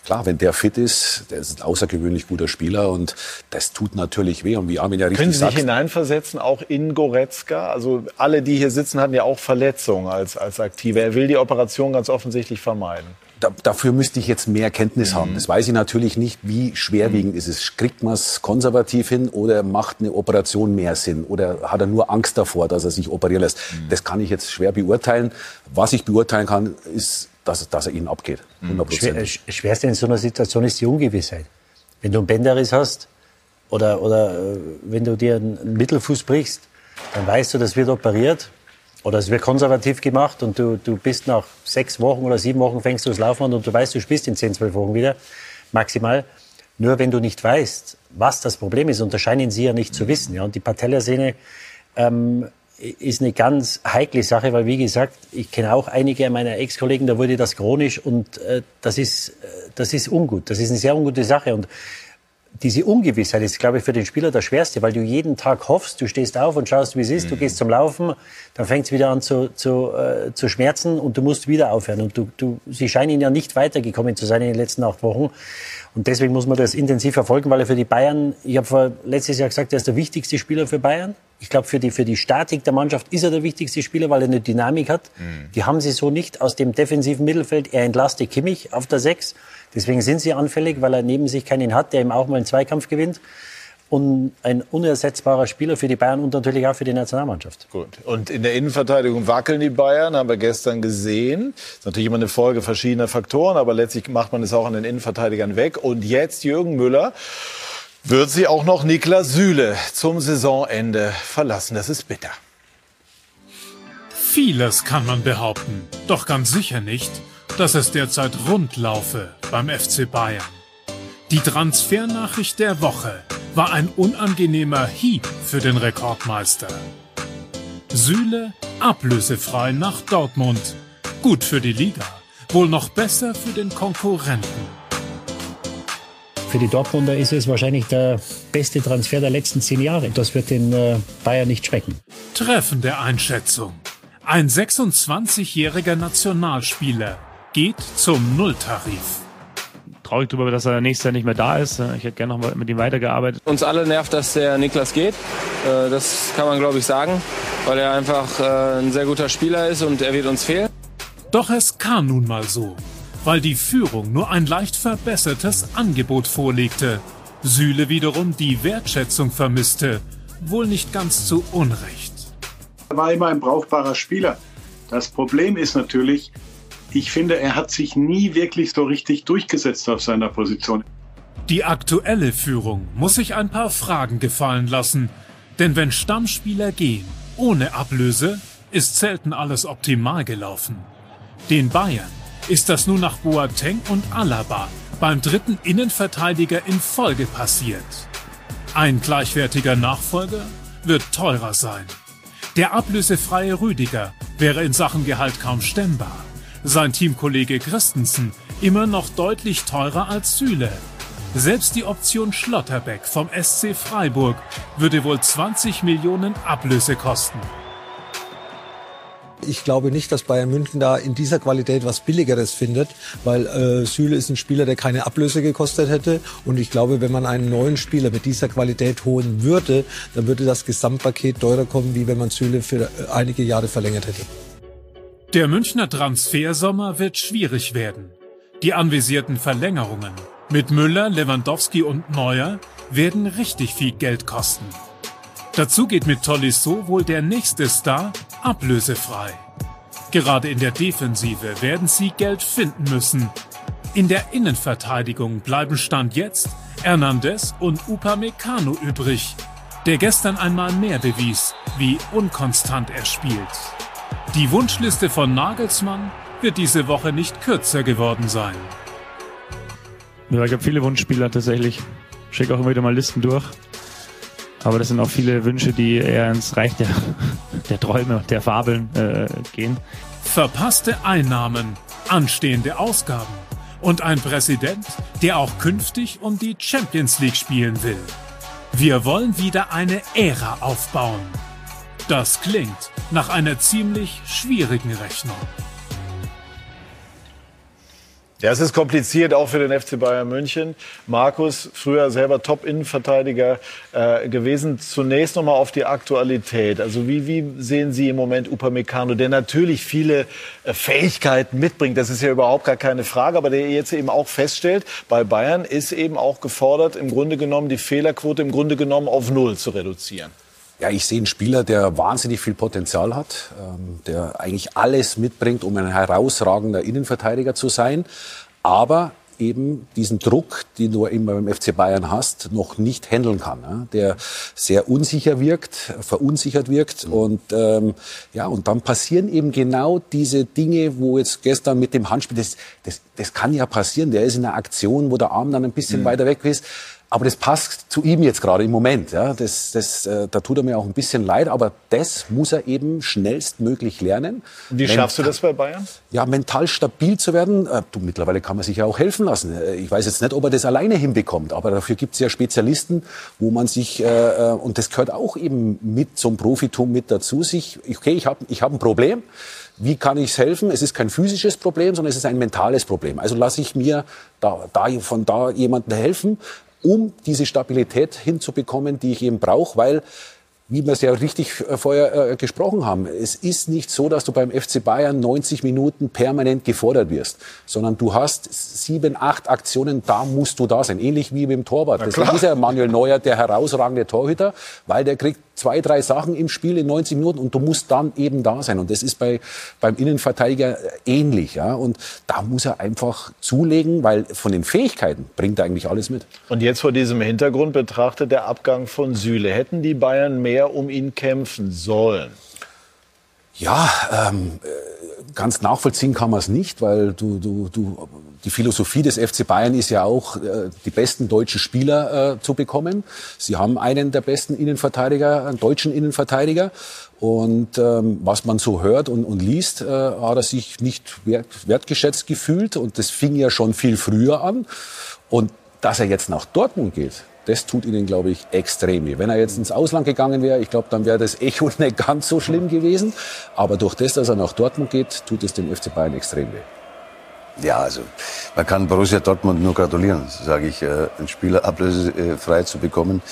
klar, wenn der fit ist, der ist ein außergewöhnlich guter Spieler und das tut natürlich weh. Und wie Armin ja richtig Können Sie sich sagt, hineinversetzen, auch in Goretzka? Also alle, die hier sitzen, hatten ja auch Verletzungen als, als Aktive. Er will die Operation ganz offensichtlich vermeiden da, dafür müsste ich jetzt mehr Kenntnis mhm. haben. Das weiß ich natürlich nicht, wie schwerwiegend mhm. ist es. Kriegt man es konservativ hin oder macht eine Operation mehr Sinn? Oder hat er nur Angst davor, dass er sich operieren lässt? Mhm. Das kann ich jetzt schwer beurteilen. Was ich beurteilen kann, ist, dass, dass er ihnen abgeht. 100%. Schwer, äh, schwerste in so einer Situation ist die Ungewissheit. Wenn du einen Bänderriss hast oder, oder äh, wenn du dir einen Mittelfuß brichst, dann weißt du, das wird operiert oder es wird konservativ gemacht und du, du bist nach sechs Wochen oder sieben Wochen fängst du das Laufen an und du weißt, du spielst in zehn, zwölf Wochen wieder, maximal. Nur wenn du nicht weißt, was das Problem ist, unterscheiden sie ja nicht zu wissen. Ja? Und die Patellasehne ähm, ist eine ganz heikle Sache, weil wie gesagt, ich kenne auch einige meiner Ex-Kollegen, da wurde das chronisch und äh, das, ist, äh, das ist ungut. Das ist eine sehr ungute Sache. Und diese Ungewissheit ist, glaube ich, für den Spieler das Schwerste, weil du jeden Tag hoffst, du stehst auf und schaust, wie es ist, mhm. du gehst zum Laufen, dann fängt es wieder an zu, zu, äh, zu schmerzen und du musst wieder aufhören. Und du, du, sie scheinen ja nicht weitergekommen zu sein in den letzten acht Wochen. Und deswegen muss man das intensiv verfolgen, weil er für die Bayern, ich habe vor letztes Jahr gesagt, er ist der wichtigste Spieler für Bayern. Ich glaube, für die, für die Statik der Mannschaft ist er der wichtigste Spieler, weil er eine Dynamik hat. Mhm. Die haben sie so nicht aus dem defensiven Mittelfeld. Er entlastet Kimmich auf der Sechs. Deswegen sind sie anfällig, weil er neben sich keinen hat, der ihm auch mal einen Zweikampf gewinnt und ein unersetzbarer Spieler für die Bayern und natürlich auch für die Nationalmannschaft. Gut. Und in der Innenverteidigung wackeln die Bayern, haben wir gestern gesehen. Das ist natürlich immer eine Folge verschiedener Faktoren, aber letztlich macht man es auch an den Innenverteidigern weg. Und jetzt Jürgen Müller wird sie auch noch Niklas Süle zum Saisonende verlassen. Das ist bitter. Vieles kann man behaupten, doch ganz sicher nicht, dass es derzeit rund laufe beim FC Bayern. Die Transfernachricht der Woche war ein unangenehmer Hieb für den Rekordmeister. Süle ablösefrei nach Dortmund. Gut für die Liga, wohl noch besser für den Konkurrenten. Für die Dortmunder ist es wahrscheinlich der beste Transfer der letzten zehn Jahre. Das wird den äh, Bayern nicht schmecken. Treffende Einschätzung. Ein 26-jähriger Nationalspieler geht zum Nulltarif traurig darüber, dass er nächstes Jahr nicht mehr da ist. Ich hätte gerne noch mit ihm weitergearbeitet. Uns alle nervt, dass der Niklas geht. Äh, das kann man, glaube ich, sagen, weil er einfach äh, ein sehr guter Spieler ist und er wird uns fehlen. Doch es kam nun mal so, weil die Führung nur ein leicht verbessertes Angebot vorlegte. Süle wiederum die Wertschätzung vermisste, wohl nicht ganz zu Unrecht. Er war immer ein brauchbarer Spieler. Das Problem ist natürlich, ich finde, er hat sich nie wirklich so richtig durchgesetzt auf seiner Position. Die aktuelle Führung muss sich ein paar Fragen gefallen lassen. Denn wenn Stammspieler gehen, ohne Ablöse, ist selten alles optimal gelaufen. Den Bayern ist das nun nach Boateng und Alaba beim dritten Innenverteidiger in Folge passiert. Ein gleichwertiger Nachfolger wird teurer sein. Der ablösefreie Rüdiger wäre in Sachen Gehalt kaum stemmbar sein Teamkollege Christensen immer noch deutlich teurer als Süle. Selbst die Option Schlotterbeck vom SC Freiburg würde wohl 20 Millionen Ablöse kosten. Ich glaube nicht, dass Bayern München da in dieser Qualität was Billigeres findet, weil äh, Süle ist ein Spieler, der keine Ablöse gekostet hätte. Und ich glaube, wenn man einen neuen Spieler mit dieser Qualität holen würde, dann würde das Gesamtpaket teurer kommen, wie wenn man Süle für einige Jahre verlängert hätte. Der Münchner Transfersommer wird schwierig werden. Die anvisierten Verlängerungen mit Müller, Lewandowski und Neuer werden richtig viel Geld kosten. Dazu geht mit Tolisso wohl der nächste Star ablösefrei. Gerade in der Defensive werden sie Geld finden müssen. In der Innenverteidigung bleiben Stand jetzt Hernandez und Upamecano übrig, der gestern einmal mehr bewies, wie unkonstant er spielt. Die Wunschliste von Nagelsmann wird diese Woche nicht kürzer geworden sein. Ja, ich habe viele Wunschspieler tatsächlich. Schicke auch immer wieder mal Listen durch. Aber das sind auch viele Wünsche, die eher ins Reich der, der Träume, der Fabeln äh, gehen. Verpasste Einnahmen, anstehende Ausgaben und ein Präsident, der auch künftig um die Champions League spielen will. Wir wollen wieder eine Ära aufbauen. Das klingt nach einer ziemlich schwierigen Rechnung. Ja, es ist kompliziert, auch für den FC Bayern München. Markus, früher selber Top-Innenverteidiger äh, gewesen. Zunächst nochmal auf die Aktualität. Also wie, wie sehen Sie im Moment Upamecano, der natürlich viele äh, Fähigkeiten mitbringt, das ist ja überhaupt gar keine Frage, aber der jetzt eben auch feststellt, bei Bayern ist eben auch gefordert, im Grunde genommen die Fehlerquote im Grunde genommen auf Null zu reduzieren. Ja, ich sehe einen Spieler, der wahnsinnig viel Potenzial hat, ähm, der eigentlich alles mitbringt, um ein herausragender Innenverteidiger zu sein, aber eben diesen Druck, den du immer beim FC Bayern hast, noch nicht handeln kann, ja? der sehr unsicher wirkt, verunsichert wirkt mhm. und ähm, ja und dann passieren eben genau diese Dinge, wo jetzt gestern mit dem Handspiel, das, das, das kann ja passieren, der ist in einer Aktion, wo der Arm dann ein bisschen mhm. weiter weg ist aber das passt zu ihm jetzt gerade im Moment. Ja. Das, das, äh, da tut er mir auch ein bisschen leid, aber das muss er eben schnellstmöglich lernen. Wie schaffst du das bei Bayern? Ja, mental stabil zu werden. Äh, du, mittlerweile kann man sich ja auch helfen lassen. Äh, ich weiß jetzt nicht, ob er das alleine hinbekommt, aber dafür gibt es ja Spezialisten, wo man sich, äh, äh, und das gehört auch eben mit zum Profitum mit dazu, sich, okay, ich habe ich hab ein Problem. Wie kann ich es helfen? Es ist kein physisches Problem, sondern es ist ein mentales Problem. Also lasse ich mir da, da, von da jemandem helfen, um diese Stabilität hinzubekommen, die ich eben brauche, weil wie wir es ja richtig äh, vorher äh, gesprochen haben, es ist nicht so, dass du beim FC Bayern 90 Minuten permanent gefordert wirst, sondern du hast sieben, acht Aktionen, da musst du da sein. Ähnlich wie beim Torwart. Das ist dieser Manuel Neuer, der herausragende Torhüter, weil der kriegt zwei, drei Sachen im Spiel in 90 Minuten und du musst dann eben da sein. Und das ist bei, beim Innenverteidiger ähnlich. Ja? Und da muss er einfach zulegen, weil von den Fähigkeiten bringt er eigentlich alles mit. Und jetzt vor diesem Hintergrund betrachtet der Abgang von Süle. Hätten die Bayern mehr um ihn kämpfen sollen? Ja, ähm, ganz nachvollziehen kann man es nicht, weil du, du, du, die Philosophie des FC Bayern ist ja auch, äh, die besten deutschen Spieler äh, zu bekommen. Sie haben einen der besten Innenverteidiger, einen deutschen Innenverteidiger. Und ähm, was man so hört und, und liest, äh, hat er sich nicht wert, wertgeschätzt gefühlt. Und das fing ja schon viel früher an. Und dass er jetzt nach Dortmund geht, das tut ihnen, glaube ich, extrem weh. Wenn er jetzt ins Ausland gegangen wäre, ich glaube, dann wäre das Echo nicht ganz so schlimm gewesen. Aber durch das, dass er nach Dortmund geht, tut es dem FC Bayern extrem weh. Ja, also man kann Borussia Dortmund nur gratulieren, sage ich, äh, einen Spieler ablösefrei zu bekommen,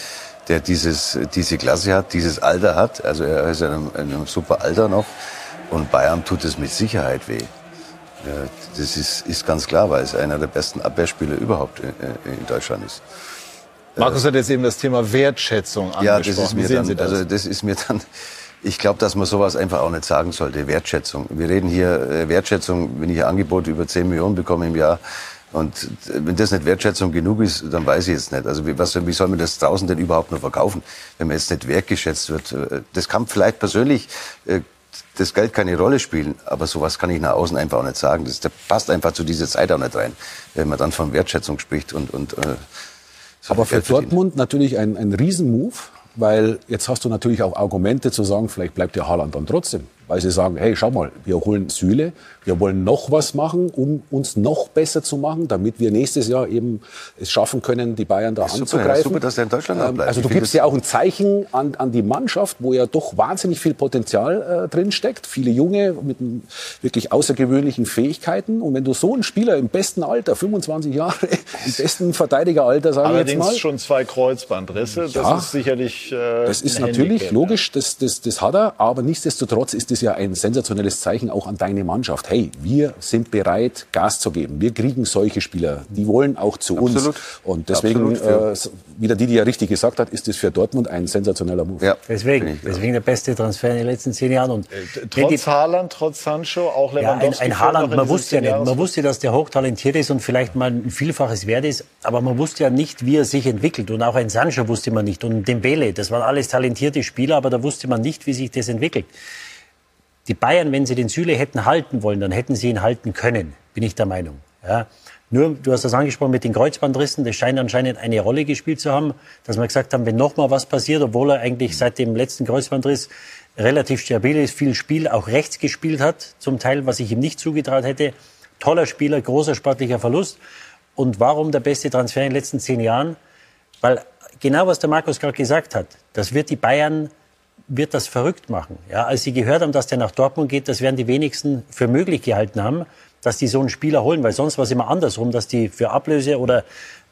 der dieses, diese Klasse hat, dieses Alter hat. Also er ist in einem, in einem super Alter noch. Und Bayern tut es mit Sicherheit weh. Ja, das ist, ist ganz klar, weil es einer der besten Abwehrspieler überhaupt in Deutschland ist. Markus hat jetzt eben das Thema Wertschätzung angesprochen. Ja, das ist mir dann, das? also das ist mir dann, ich glaube, dass man sowas einfach auch nicht sagen sollte. Wertschätzung. Wir reden hier äh, Wertschätzung, wenn ich ein Angebot über 10 Millionen bekomme im Jahr. Und äh, wenn das nicht Wertschätzung genug ist, dann weiß ich jetzt nicht. Also wie, was, wie soll man das draußen denn überhaupt noch verkaufen, wenn man jetzt nicht wertgeschätzt wird? Äh, Das kann vielleicht persönlich das Geld keine Rolle spielen, aber sowas kann ich nach außen einfach auch nicht sagen. Das, das passt einfach zu dieser Zeit auch nicht rein, wenn man dann von Wertschätzung spricht und, und äh, Aber für. Dortmund natürlich ein, ein Riesenmove, weil jetzt hast du natürlich auch Argumente zu sagen, vielleicht bleibt der Haaland dann trotzdem. Weil sie sagen, hey, schau mal, wir holen Süle, wir wollen noch was machen, um uns noch besser zu machen, damit wir nächstes Jahr eben es schaffen können, die Bayern da Super, ja, anzugreifen. super, dass der in Deutschland Ähm, bleibt. Also Ich du gibst das- ja auch ein Zeichen an, an die Mannschaft, wo ja doch wahnsinnig viel Potenzial äh, drin steckt. Viele Junge mit wirklich außergewöhnlichen Fähigkeiten. Und wenn du so einen Spieler im besten Alter, 25 Jahre, im besten Verteidigeralter, sage ich jetzt Allerdings mal, schon zwei Kreuzbandrisse. Ja. Das ist sicherlich. Äh, das ist ein natürlich Handicap, logisch, das, das, das hat er, aber nichtsdestotrotz ist es ja ein sensationelles Zeichen auch an deine Mannschaft. Hey, wir sind bereit, Gas zu geben. Wir kriegen solche Spieler, die wollen auch zu Absolut. uns. Und deswegen, äh, wie der Didi ja richtig gesagt hat, ist es für Dortmund ein sensationeller Move. Ja, Deswegen, deswegen der beste Transfer in den letzten zehn Jahren. Und die- Trotz Haaland, trotz Sancho, auch ja, ein, Lewandowski. ein Haaland, man wusste ja nicht, man wusste, dass der hochtalentiert ist und vielleicht mal ein Vielfaches wert ist, aber man wusste ja nicht, wie er sich entwickelt. Und auch ein Sancho wusste man nicht. Und Dembele, das waren alles talentierte Spieler, aber da wusste man nicht, wie sich das entwickelt. Die Bayern, wenn sie den Süle hätten halten wollen, dann hätten sie ihn halten können, bin ich der Meinung. Ja. Nur, du hast das angesprochen mit den Kreuzbandrissen, das scheint anscheinend eine Rolle gespielt zu haben, dass wir gesagt haben, wenn noch mal was passiert, obwohl er eigentlich seit dem letzten Kreuzbandriss relativ stabil ist, viel Spiel auch rechts gespielt hat, zum Teil, was ich ihm nicht zugetraut hätte. Toller Spieler, großer sportlicher Verlust. Und warum der beste Transfer in den letzten zehn Jahren? Weil genau was der Markus gerade gesagt hat, das wird die Bayern wird das verrückt machen. Ja, als sie gehört haben, dass der nach Dortmund geht, das werden die wenigsten für möglich gehalten haben, dass die so einen Spieler holen, weil sonst war es immer andersrum, dass die für Ablöse oder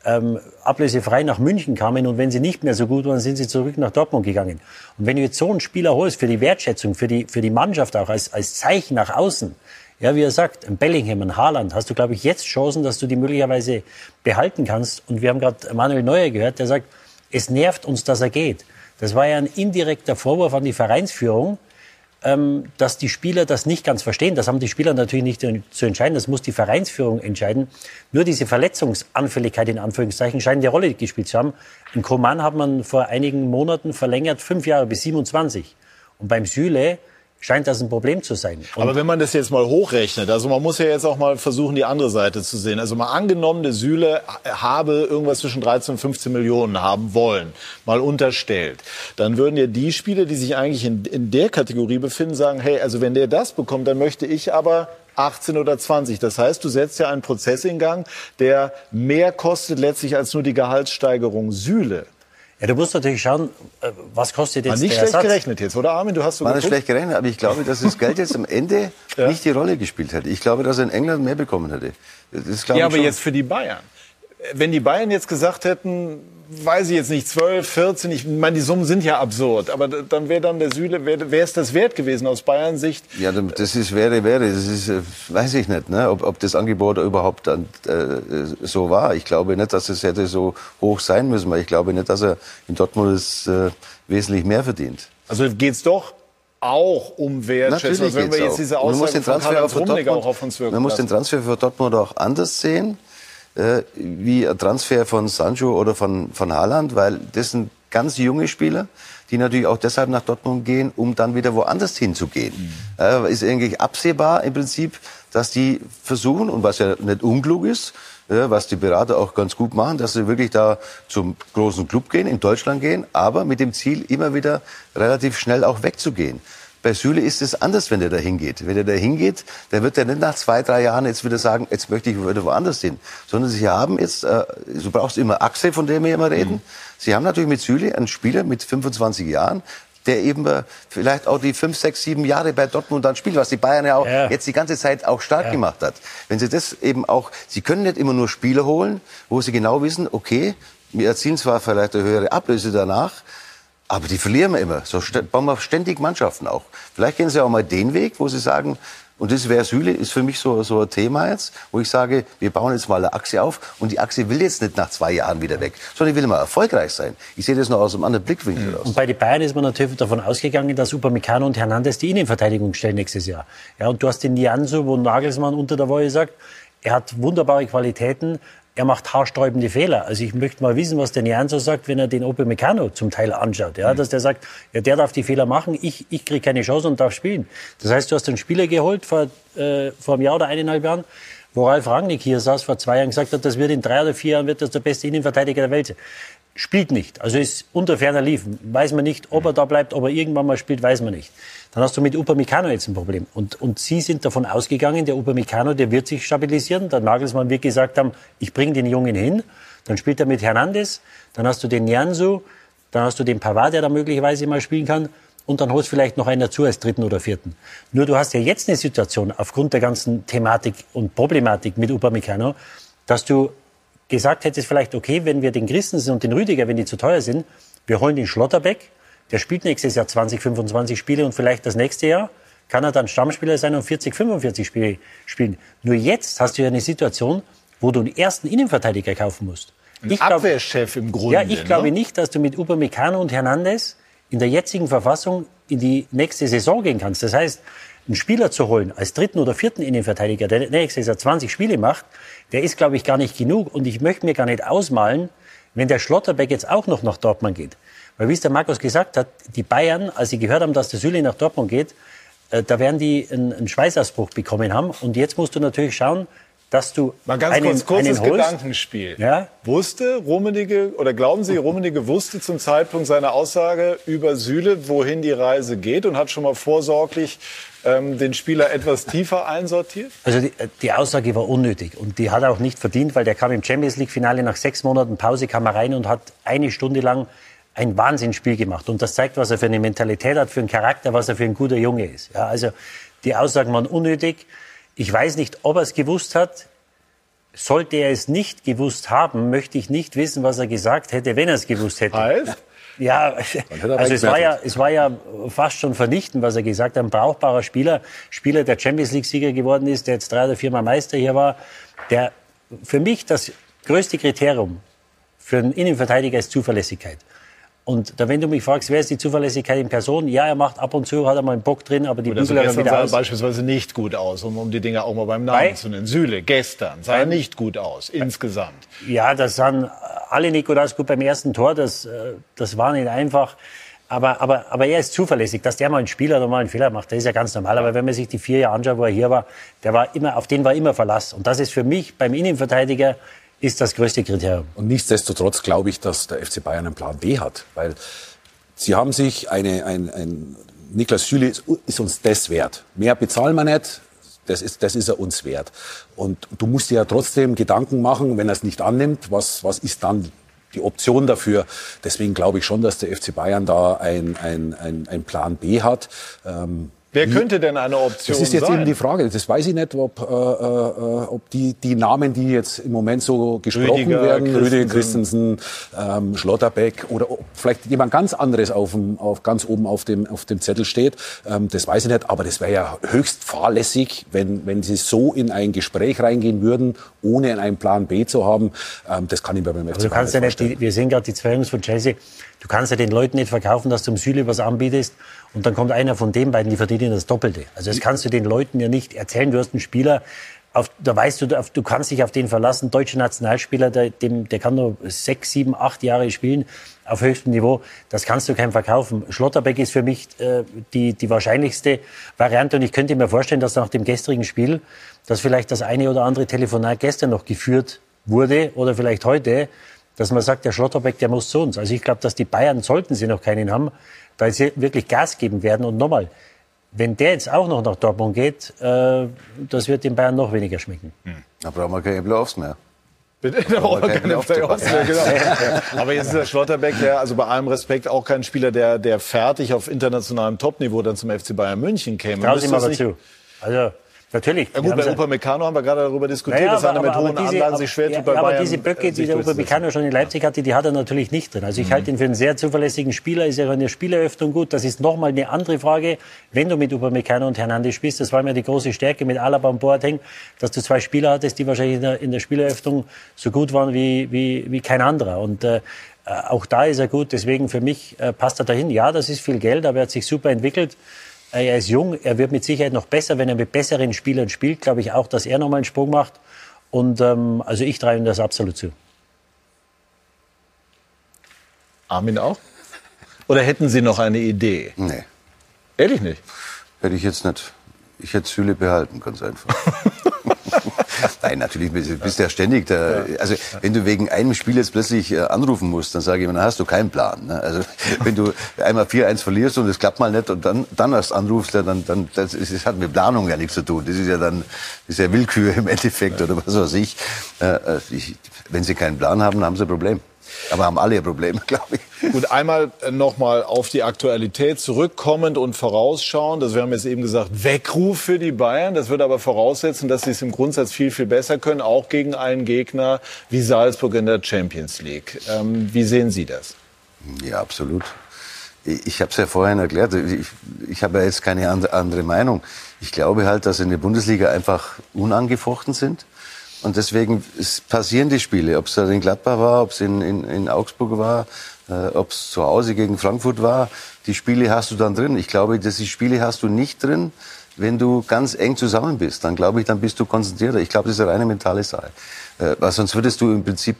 ähm, ablösefrei nach München kamen und wenn sie nicht mehr so gut waren, sind sie zurück nach Dortmund gegangen. Und wenn du jetzt so einen Spieler holst für die Wertschätzung, für die, für die Mannschaft auch als, als Zeichen nach außen, ja, wie er sagt, ein Bellingham, ein Haaland, hast du, glaube ich, jetzt Chancen, dass du die möglicherweise behalten kannst. Und wir haben gerade Manuel Neuer gehört, der sagt, es nervt uns, dass er geht. Das war ja ein indirekter Vorwurf an die Vereinsführung, ähm, dass die Spieler das nicht ganz verstehen. Das haben die Spieler natürlich nicht zu entscheiden. Das muss die Vereinsführung entscheiden. Nur diese Verletzungsanfälligkeit in Anführungszeichen scheint eine Rolle gespielt zu haben. In Koman hat man vor einigen Monaten verlängert, fünf Jahre bis 27. Und beim Süle scheint das ein Problem zu sein. Und Aber wenn man das jetzt mal hochrechnet, also man muss ja jetzt auch mal versuchen, die andere Seite zu sehen. Also mal angenommen, der Süle habe irgendwas zwischen 13 und 15 Millionen haben wollen, mal unterstellt. Dann würden ja die Spieler, die sich eigentlich in, in der Kategorie befinden, sagen, hey, also wenn der das bekommt, dann möchte ich aber 18 oder 20. Das heißt, du setzt ja einen Prozess in Gang, der mehr kostet letztlich als nur die Gehaltssteigerung Süle. Ja, du musst natürlich schauen, äh, was kostet War jetzt nicht der schlecht Ersatz. gerechnet jetzt, oder Armin? Du hast so War nicht schlecht gerechnet, aber ich glaube, dass das Geld jetzt am Ende Ja. nicht die Rolle gespielt hätte. Ich glaube, dass er in England mehr bekommen hätte. Das glaube Ja, aber schon. jetzt für die Bayern. Wenn die Bayern jetzt gesagt hätten, weiß ich jetzt nicht, 12, 14, ich meine, die Summen sind ja absurd, aber dann wäre dann der Süle, wäre es das wert gewesen aus Bayern Sicht? Ja, das ist wäre, wäre. Das ist, äh, weiß ich nicht, ne? ob, ob das Angebot überhaupt dann, äh, so war. Ich glaube nicht, dass es hätte so hoch sein müssen, weil ich glaube nicht, dass er in Dortmund es, äh, wesentlich mehr verdient. Also geht's doch auch um Wertschätzung. Also wenn wir jetzt diese Und man muss Aussage den von Transfer Karl-Heinz für Rummenigge Dortmund, auch auf uns wirken man muss den lassen. Transfer für Dortmund auch anders sehen, äh, wie ein Transfer von Sancho oder von, von Haaland, weil das sind ganz junge Spieler, die natürlich auch deshalb nach Dortmund gehen, um dann wieder woanders hinzugehen. Mhm. Äh, ist eigentlich absehbar im Prinzip, dass die versuchen, und was ja nicht unklug ist, ja, was die Berater auch ganz gut machen, dass sie wirklich da zum großen Club gehen, in Deutschland gehen, aber mit dem Ziel, immer wieder relativ schnell auch wegzugehen. Bei Süle ist es anders, wenn er da hingeht. Wenn er da hingeht, dann wird er nicht nach zwei, drei Jahren jetzt wieder sagen, jetzt möchte ich wieder woanders hin. Sondern sie haben jetzt, äh, du brauchst immer Achse, von dem wir immer reden. Mhm. Sie haben natürlich mit Süle einen Spieler mit 25 Jahren, der eben äh, vielleicht auch die fünf, sechs, sieben Jahre bei Dortmund dann spielt, was die Bayern ja auch ja. jetzt die ganze Zeit auch stark ja. gemacht hat. Wenn sie das eben auch, sie können nicht immer nur Spieler holen, wo sie genau wissen, okay, wir erzielen zwar vielleicht eine höhere Ablöse danach, aber die verlieren wir immer. So bauen wir ständig Mannschaften auch. Vielleicht gehen sie auch mal den Weg, wo sie sagen, und das wäre Süle, ist für mich so, so ein Thema jetzt, wo ich sage, wir bauen jetzt mal eine Achse auf und die Achse will jetzt nicht nach zwei Jahren wieder weg, sondern will mal erfolgreich sein. Ich sehe das noch aus einem anderen Blickwinkel mhm. aus. Und bei den Bayern ist man natürlich davon ausgegangen, dass Upamecano und Hernandez die Innenverteidigung stellen nächstes Jahr. Ja, und du hast den Nianzo, wo Nagelsmann unter der Woche sagt, er hat wunderbare Qualitäten, er macht haarsträubende Fehler. Also ich möchte mal wissen, was der Nianzo sagt, wenn er den Opel Meccano zum Teil anschaut. Ja, mhm. dass der sagt, ja, der darf die Fehler machen, ich, ich kriege keine Chance und darf spielen. Das heißt, du hast einen Spieler geholt vor, äh, vor einem Jahr oder eineinhalb Jahren, wo Ralf Rangnick hier saß vor zwei Jahren gesagt hat, das wird in drei oder vier Jahren wird das der beste Innenverteidiger der Welt sein. Spielt nicht. Also ist unter ferner Liefen. Weiß man nicht, ob er da bleibt, ob er irgendwann mal spielt, weiß man nicht. Dann hast du mit Upamecano jetzt ein Problem. Und, und Sie sind davon ausgegangen, der Upamecano, der wird sich stabilisieren. Der Nagelsmann wird gesagt haben, ich bringe den Jungen hin. Dann spielt er mit Hernandez. Dann hast du den Nianzu. Dann hast du den Pavard, der da möglicherweise mal spielen kann. Und dann holst vielleicht noch einen dazu als dritten oder vierten. Nur du hast ja jetzt eine Situation, aufgrund der ganzen Thematik und Problematik mit Upamecano, dass du gesagt hättest vielleicht, okay, wenn wir den Christensen und den Rüdiger, wenn die zu teuer sind, wir holen den Schlotterbeck, der spielt nächstes Jahr 20, 25 Spiele und vielleicht das nächste Jahr kann er dann Stammspieler sein und 40, 45 Spiele spielen. Nur jetzt hast du ja eine Situation, wo du einen ersten Innenverteidiger kaufen musst. Ein ich Abwehrchef im Grunde. Ja, ich ne? glaube nicht, dass du mit Upamecano und Hernandez in der jetzigen Verfassung in die nächste Saison gehen kannst. Das heißt, einen Spieler zu holen als dritten oder vierten Innenverteidiger, der nächstes Jahr 20 Spiele macht, der ist, glaube ich, gar nicht genug. Und ich möchte mir gar nicht ausmalen, wenn der Schlotterbeck jetzt auch noch nach Dortmund geht. Weil wie es der Markus gesagt hat, die Bayern, als sie gehört haben, dass der Süle nach Dortmund geht, äh, da werden die einen, einen Schweißausbruch bekommen haben. Und jetzt musst du natürlich schauen, dass du Mal ganz einen, kurz, kurzes Gedankenspiel. Ja? Wusste Rummenigge, oder glauben Sie, Rummenigge wusste zum Zeitpunkt seiner Aussage über Süle, wohin die Reise geht und hat schon mal vorsorglich ähm, den Spieler etwas tiefer einsortiert? Also die, die, Aussage war unnötig und die hat er auch nicht verdient, weil der kam im Champions League Finale nach sechs Monaten Pause, kam er rein und hat eine Stunde lang ein Wahnsinnsspiel gemacht. Und das zeigt, was er für eine Mentalität hat, für einen Charakter, was er für ein guter Junge ist. Ja, also die Aussagen waren unnötig. Ich weiß nicht, ob er es gewusst hat. Sollte er es nicht gewusst haben, möchte ich nicht wissen, was er gesagt hätte, wenn er es gewusst hätte. Heißt? Ja, also es war ja, es war ja fast schon vernichtend, was er gesagt hat. Ein brauchbarer Spieler, Spieler, der Champions League-Sieger geworden ist, der jetzt drei oder viermal Meister hier war, der für mich das größte Kriterium für einen Innenverteidiger ist Zuverlässigkeit. Und da, wenn du mich fragst, wer ist die Zuverlässigkeit in Person? Ja, er macht ab und zu, hat er mal einen Bock drin, aber die Bügel also wieder aus. beispielsweise nicht gut aus, um, um die Dinge auch mal beim Namen Bei? zu nennen. Süle, gestern sah er nicht gut aus, insgesamt. Ja, das sahen alle nicht gut aus. Gut, beim ersten Tor, das, äh, das war nicht einfach. Aber, aber, aber er ist zuverlässig, dass der mal einen Spieler oder mal einen Fehler macht, das ist ja ganz normal. Aber wenn man sich die vier Jahre anschaut, wo er hier war, der war immer, auf den war immer Verlass. Und das ist für mich beim Innenverteidiger ist das größte Kriterium. Und nichtsdestotrotz glaube ich, dass der FC Bayern einen Plan B hat, weil sie haben sich eine, ein, ein Niklas Süle ist, ist uns das wert. Mehr bezahlen wir nicht. Das ist, das ist er uns wert. Und du musst dir ja trotzdem Gedanken machen, wenn er es nicht annimmt, was, was ist dann die Option dafür. Deswegen glaube ich schon, dass der FC Bayern da ein, ein, ein, ein Plan B hat. Ähm, Wer könnte denn eine Option sein? Das ist jetzt sein? eben die Frage. Das weiß ich nicht, ob, äh, äh, ob die, die Namen, die jetzt im Moment so gesprochen Rüdiger, werden, Christensen. Rüdiger Christensen, ähm, Schlotterbeck oder ob vielleicht jemand ganz anderes auf dem, auf, ganz oben auf dem, auf dem Zettel steht, ähm, das weiß ich nicht. Aber das wäre ja höchst fahrlässig, wenn, wenn sie so in ein Gespräch reingehen würden, ohne einen Plan B zu haben. Ähm, das kann ich mir beim FC du kannst ja nicht, die, wir sehen gerade die zwei Jungs von Chelsea, du kannst ja den Leuten nicht verkaufen, dass du im Süle was anbietest und dann kommt einer von den beiden, die verdienen das Doppelte. Also das kannst du den Leuten ja nicht erzählen. Du hast einen Spieler, auf, da weißt du, du kannst dich auf den verlassen. Deutscher Nationalspieler, der, dem, der kann nur sechs, sieben, acht Jahre spielen auf höchstem Niveau. Das kannst du keinem verkaufen. Schlotterbeck ist für mich äh, die, die wahrscheinlichste Variante. Und ich könnte mir vorstellen, dass nach dem gestrigen Spiel, dass vielleicht das eine oder andere Telefonat gestern noch geführt wurde oder vielleicht heute, dass man sagt, der Schlotterbeck, der muss zu uns. Also ich glaube, dass die Bayern, sollten sie noch keinen haben, da sie wirklich Gas geben werden. Und nochmal, wenn der jetzt auch noch nach Dortmund geht, äh, das wird den Bayern noch weniger schmecken. Hm. Da brauchen wir keine Playoffs mehr. Bitte, da brauchen wir keine Playoffs mehr, genau. Aber jetzt ist der Schlotterbeck, der, also bei allem Respekt, auch kein Spieler, der, der fertig auf internationalem Topniveau dann zum FC Bayern München käme. Trauen Sie mal dazu. Also, Natürlich. Ja gut, bei Upamecano haben wir gerade darüber diskutiert, naja, dass einer mit hohen diese, Anlagen sich schwer tut bei ja, Bayern. Aber diese Böcke, äh, die der Upamecano schon in Leipzig hatte, die hat er natürlich nicht drin. Also ich mhm. halte ihn für einen sehr zuverlässigen Spieler, ist ja in der Spieleröffnung gut. Das ist nochmal eine andere Frage, wenn du mit Upamecano und Hernandez spielst. Das war mir die große Stärke mit Alaba und Boateng, dass du zwei Spieler hattest, die wahrscheinlich in der, in der Spieleröffnung so gut waren wie, wie, wie kein anderer. Und äh, auch da ist er gut. Deswegen für mich äh, passt er dahin. Ja, das ist viel Geld, aber er hat sich super entwickelt. Er ist jung, er wird mit Sicherheit noch besser, wenn er mit besseren Spielern spielt. Glaube ich auch, dass er nochmal einen Sprung macht. Und ähm, also ich treibe ihm das absolut zu. Armin auch? Oder hätten Sie noch eine Idee? Nee. Ehrlich nicht? Hätte ich jetzt nicht. Ich hätte Süle behalten, ganz einfach. Nein, natürlich bist du ja ständig da. Also wenn du wegen einem Spiel jetzt plötzlich äh, anrufen musst, dann sage ich immer, dann hast du keinen Plan. Ne? Also wenn du einmal 4-1 verlierst und es klappt mal nicht und dann, dann erst anrufst, dann, dann das, ist, das hat mit Planung ja nichts zu tun. Das ist ja dann das ist ja Willkür im Endeffekt oder was weiß ich. Äh, äh, ich wenn sie keinen Plan haben, haben sie ein Problem. Aber haben alle ihr Problem, glaube ich. Gut, einmal nochmal auf die Aktualität zurückkommend und vorausschauend. Also wir haben jetzt eben gesagt, Weckruf für die Bayern. Das würde aber voraussetzen, dass sie es im Grundsatz viel, viel besser können, auch gegen einen Gegner wie Salzburg in der Champions League. Ähm, wie sehen Sie das? Ja, absolut. Ich habe es ja vorhin erklärt. Ich, ich habe ja jetzt keine andere Meinung. Ich glaube halt, dass in der Bundesliga einfach unangefochten sind. Und deswegen passieren die Spiele, ob es in Gladbach war, ob es in, in, in Augsburg war, äh, ob es zu Hause gegen Frankfurt war. Die Spiele hast du dann drin. Ich glaube, dass die Spiele hast du nicht drin, wenn du ganz eng zusammen bist. Dann glaube ich, dann bist du konzentrierter. Ich glaube, das ist eine reine mentale Sache. Äh, weil sonst würdest du im Prinzip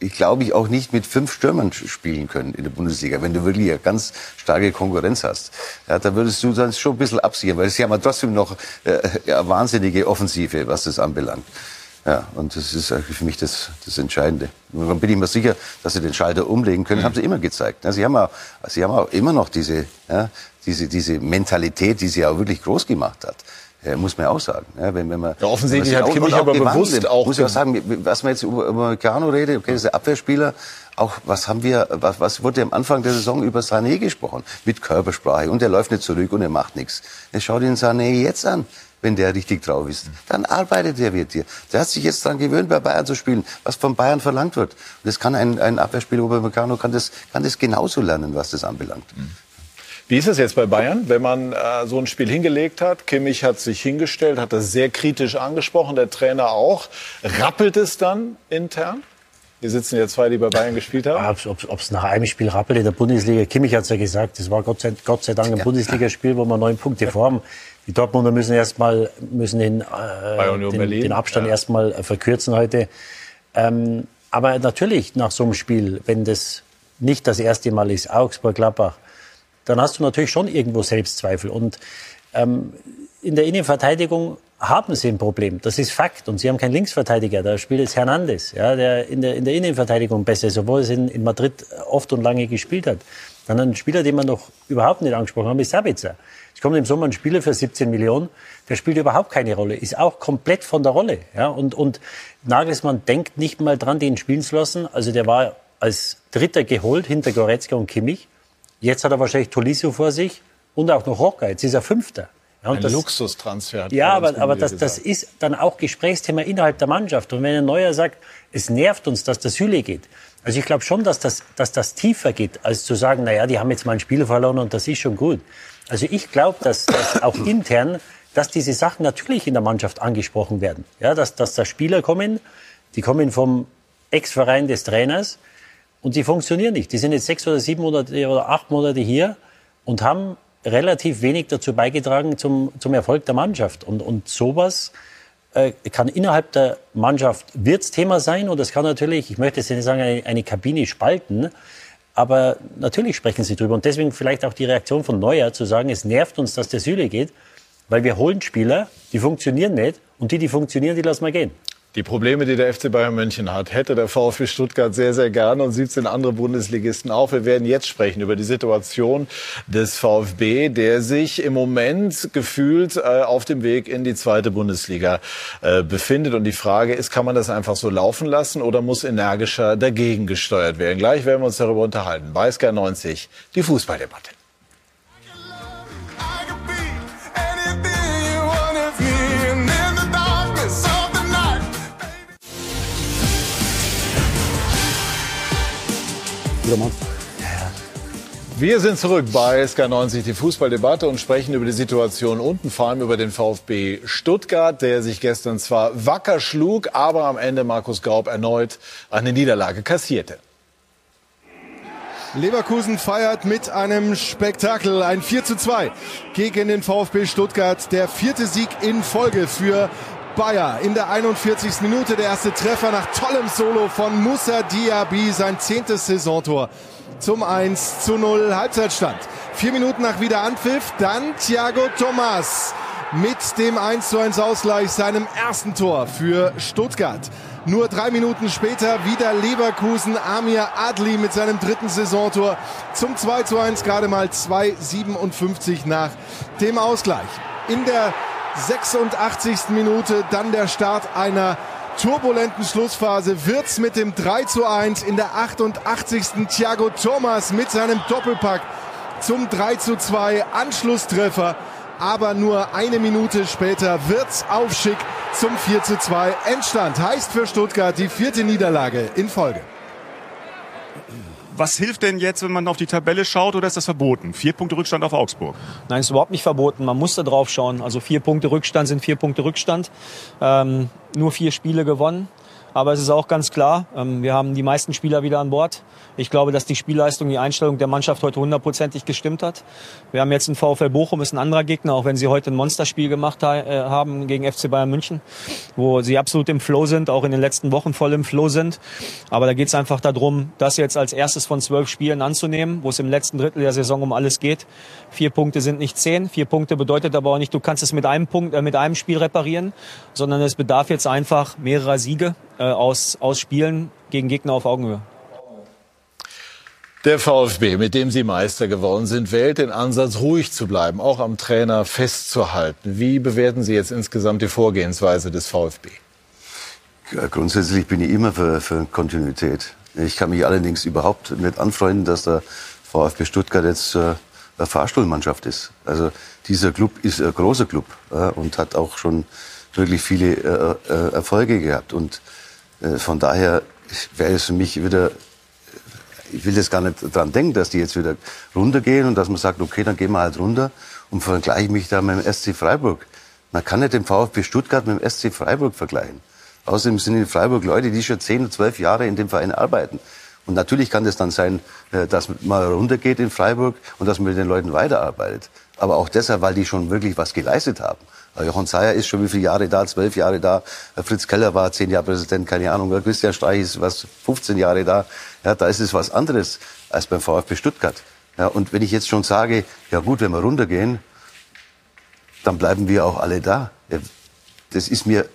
ich glaube ich auch nicht mit fünf Stürmern spielen können in der Bundesliga, wenn du wirklich eine ganz starke Konkurrenz hast. Ja, da würdest du dann schon ein bisschen absichern, weil sie haben ja trotzdem noch äh, ja, wahnsinnige Offensive, was das anbelangt. Ja, und das ist eigentlich für mich das, das Entscheidende. Und dann bin ich mir sicher, dass sie den Schalter umlegen können, mhm. haben sie immer gezeigt. sie, haben auch, sie haben auch immer noch diese, ja, diese, diese Mentalität, die sie auch wirklich groß gemacht hat. Ja, muss man auch sagen. Ja, wenn, wenn man, ja, offensichtlich hat Kimmich aber bewusst auch... Muss ich auch sagen, was man jetzt über, über Meccano redet, okay, das ist der Abwehrspieler, auch was haben wir, was, was wurde am Anfang der Saison über Sané gesprochen? Mit Körpersprache und er läuft nicht zurück und er macht nichts. Jetzt schau den Sané jetzt an wenn der richtig drauf ist. Dann arbeitet er mit dir. Der hat sich jetzt daran gewöhnt, bei Bayern zu spielen, was von Bayern verlangt wird. Und das kann ein, ein Abwehrspieler, Upamecano kann das, kann das genauso lernen, was das anbelangt. Wie ist es jetzt bei Bayern, wenn man äh, so ein Spiel hingelegt hat? Kimmich hat sich hingestellt, hat das sehr kritisch angesprochen, der Trainer auch. Rappelt es dann intern? Hier sitzen ja zwei, die bei Bayern gespielt haben. Ob es nach einem Spiel rappelt in der Bundesliga, Kimmich hat es ja gesagt, das war Gott sei, Gott sei Dank ein ja. Bundesligaspiel, wo wir neun Punkte ja. vor haben. Die Dortmunder müssen erstmal müssen den, äh, den, den, Abstand ja. erstmal verkürzen heute. Ähm, aber natürlich nach so einem Spiel, wenn das nicht das erste Mal ist, Augsburg-Gladbach, dann hast du natürlich schon irgendwo Selbstzweifel. Und ähm, in der Innenverteidigung haben sie ein Problem. Das ist Fakt. Und sie haben keinen Linksverteidiger. Da spielt jetzt Hernandez, ja, der in der, in der Innenverteidigung besser ist, obwohl er in, in Madrid oft und lange gespielt hat. Dann ein Spieler, den man noch überhaupt nicht angesprochen hat, ist Sabitzer. Es kommt im Sommer ein Spieler für 17 Millionen, der spielt überhaupt keine Rolle, ist auch komplett von der Rolle. Ja? Und, und Nagelsmann denkt nicht mal dran, den spielen zu lassen. Also der war als Dritter geholt hinter Goretzka und Kimmich. Jetzt hat er wahrscheinlich Tolisso vor sich und auch noch Rocker. Jetzt ist er Fünfter. Ja, ein das, Luxustransfer. Ja, aber, aber das, das ist dann auch Gesprächsthema innerhalb der Mannschaft. Und wenn ein Neuer sagt, es nervt uns, dass der Süle geht. Also ich glaube schon, dass das, dass das tiefer geht, als zu sagen, na ja, die haben jetzt mal ein Spiel verloren und das ist schon gut. Also ich glaube, dass, dass auch intern, dass diese Sachen natürlich in der Mannschaft angesprochen werden. Ja, dass, dass da Spieler kommen, die kommen vom Ex-Verein des Trainers und die funktionieren nicht. Die sind jetzt sechs oder sieben Monate oder acht Monate hier und haben relativ wenig dazu beigetragen zum, zum Erfolg der Mannschaft. Und, und sowas äh, kann innerhalb der Mannschaft wird's Thema sein und es kann natürlich, ich möchte jetzt nicht sagen, eine, eine Kabine spalten, aber natürlich sprechen sie drüber und deswegen vielleicht auch die Reaktion von Neuer zu sagen, es nervt uns, dass der Süle geht, weil wir holen Spieler, die funktionieren nicht und die, die funktionieren, die lassen wir gehen. Die Probleme, die der FC Bayern München hat, hätte der VfB Stuttgart sehr, sehr gerne und 17 andere Bundesligisten auch. Wir werden jetzt sprechen über die Situation des VfB, der sich im Moment gefühlt äh, auf dem Weg in die zweite Bundesliga äh, befindet. Und die Frage ist, kann man das einfach so laufen lassen oder muss energischer dagegen gesteuert werden? Gleich werden wir uns darüber unterhalten. Bei SK 90, die Fußballdebatte. Wir sind zurück bei SK90, die Fußballdebatte und sprechen über die Situation unten, vor allem über den VfB Stuttgart, der sich gestern zwar wacker schlug, aber am Ende Markus Gaub erneut eine Niederlage kassierte. Leverkusen feiert mit einem Spektakel ein 4 zu 2 gegen den VfB Stuttgart. Der vierte Sieg in Folge für Bayer in der 41. Minute. Der erste Treffer nach tollem Solo von Musa Diaby, sein zehntes Saisontor zum 1 zu 0 Halbzeitstand. Vier Minuten nach Wiederanpfiff, dann Thiago Thomas mit dem 1 zu 1 Ausgleich, seinem ersten Tor für Stuttgart. Nur drei Minuten später wieder Leverkusen, Amir Adli mit seinem dritten Saisontor zum 2 zu 1, gerade mal 2,57 nach dem Ausgleich. In der 86. Minute dann der Start einer turbulenten Schlussphase wird's mit dem 3 zu 1 in der 88. Thiago Thomas mit seinem Doppelpack zum 3 zu 2 Anschlusstreffer. Aber nur eine Minute später wird's auf Schick zum 4 zu 2 Endstand. Heißt für Stuttgart die vierte Niederlage in Folge. Was hilft denn jetzt, wenn man auf die Tabelle schaut oder ist das verboten? Vier Punkte Rückstand auf Augsburg. Nein, ist überhaupt nicht verboten. Man muss da drauf schauen. Also vier Punkte Rückstand sind vier Punkte Rückstand. Ähm, nur vier Spiele gewonnen. Aber es ist auch ganz klar, ähm, wir haben die meisten Spieler wieder an Bord. Ich glaube, dass die Spielleistung, die Einstellung der Mannschaft heute hundertprozentig gestimmt hat. Wir haben jetzt einen VfL Bochum, ist ein anderer Gegner, auch wenn sie heute ein Monsterspiel gemacht äh, haben gegen FC Bayern München, wo sie absolut im Flow sind, auch in den letzten Wochen voll im Flow sind. Aber da geht es einfach darum, das jetzt als erstes von zwölf Spielen anzunehmen, wo es im letzten Drittel der Saison um alles geht. Vier Punkte sind nicht zehn. Vier Punkte bedeutet aber auch nicht, du kannst es mit einem Punkt, äh, mit einem Spiel reparieren, sondern es bedarf jetzt einfach mehrerer Siege äh, aus, aus Spielen gegen Gegner auf Augenhöhe. Der VfB, mit dem Sie Meister geworden sind, wählt den Ansatz, ruhig zu bleiben, auch am Trainer festzuhalten. Wie bewerten Sie jetzt insgesamt die Vorgehensweise des VfB? Grundsätzlich bin ich immer für, für Kontinuität. Ich kann mich allerdings überhaupt nicht anfreunden, dass der VfB Stuttgart jetzt äh, eine Fahrstuhlmannschaft ist. Also dieser Club ist ein großer Club äh, und hat auch schon wirklich viele äh, äh Erfolge gehabt. Und äh, von daher wäre es für mich wieder ich will jetzt gar nicht dran denken, dass die jetzt wieder runtergehen und dass man sagt, okay, dann gehen wir halt runter und vergleiche mich da mit dem SC Freiburg. Man kann nicht den VfB Stuttgart mit dem SC Freiburg vergleichen. Außerdem sind in Freiburg Leute, die schon zehn oder zwölf Jahre in dem Verein arbeiten. Und natürlich kann es dann sein, äh, dass man runtergeht in Freiburg und dass man mit den Leuten weiterarbeitet. Aber auch deshalb, weil die schon wirklich was geleistet haben. Jochen Seyer ist schon wie viele Jahre da? Zwölf Jahre da. Fritz Keller war zehn Jahre Präsident, keine Ahnung. Christian Streich ist was 15 Jahre da. Ja, da ist es was anderes als beim VfB Stuttgart. Ja, und wenn ich jetzt schon sage, ja gut, wenn wir runtergehen, dann bleiben wir auch alle da. Das ist mir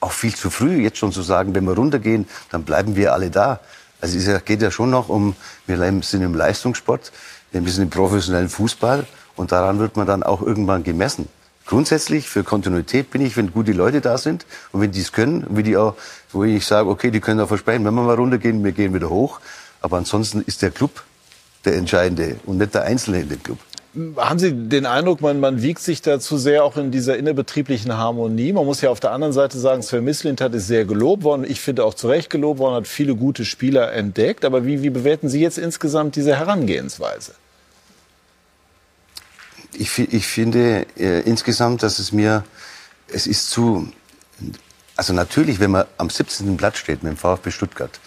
auch viel zu früh, jetzt schon zu sagen, wenn wir runtergehen, dann bleiben wir alle da. Also es geht ja schon noch um, wir sind im Leistungssport, wir sind im professionellen Fußball und daran wird man dann auch irgendwann gemessen. Grundsätzlich für Kontinuität bin ich, wenn gute Leute da sind und wenn die es können, wie die auch, wo ich sage, okay, die können auch versprechen, wenn wir mal runtergehen, wir gehen wieder hoch. Aber ansonsten ist der Club der Entscheidende und nicht der Einzelne in dem Club. Haben Sie den Eindruck, man, man wiegt sich da zu sehr auch in dieser innerbetrieblichen Harmonie? Man muss ja auf der anderen Seite sagen, Sven Mislintat ist sehr gelobt worden. Ich finde auch zu Recht gelobt worden, hat viele gute Spieler entdeckt. Aber wie, wie bewerten Sie jetzt insgesamt diese Herangehensweise? Ich, ich finde äh, insgesamt, dass es mir, es ist zu, also natürlich, wenn man am 17. Blatt steht mit dem VfB Stuttgart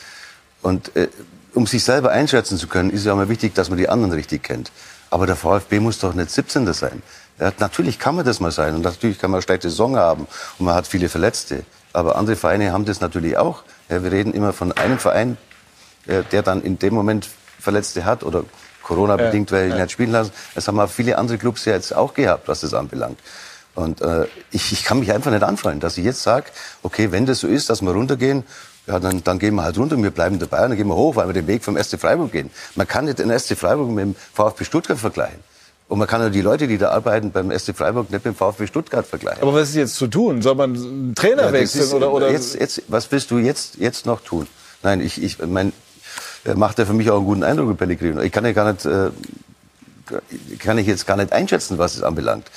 und äh, um sich selber einschätzen zu können, ist es ja immer wichtig, dass man die anderen richtig kennt. Aber der VfB muss doch nicht 17. sein. Ja, natürlich kann man das mal sein und natürlich kann man eine schlechte Saison haben und man hat viele Verletzte. Aber andere Vereine haben das natürlich auch. Ja, wir reden immer von einem Verein, äh, der dann in dem Moment Verletzte hat oder Corona-bedingt, weil ihn nicht spielen lassen. Das haben auch viele andere Clubs ja jetzt auch gehabt, was das anbelangt. Und äh, ich, ich kann mich einfach nicht anfallen, dass ich jetzt sage, okay, wenn das so ist, dass wir runtergehen, ja, dann, dann gehen wir halt runter und wir bleiben dabei und dann gehen wir hoch, weil wir den Weg vom SC Freiburg gehen. Man kann nicht den SC Freiburg mit dem VfB Stuttgart vergleichen. Und man kann ja die Leute, die da arbeiten beim SC Freiburg, nicht mit dem VfB Stuttgart vergleichen. Aber was ist jetzt zu tun? Soll man einen Trainer Ja, wechseln ist- oder, oder? Jetzt, jetzt, was willst du jetzt, jetzt noch tun? Nein, ich, ich mein, macht ja für mich auch einen guten Eindruck, Pellegrino. Ich kann ja gar nicht, äh, kann ich jetzt gar nicht einschätzen, was es anbelangt.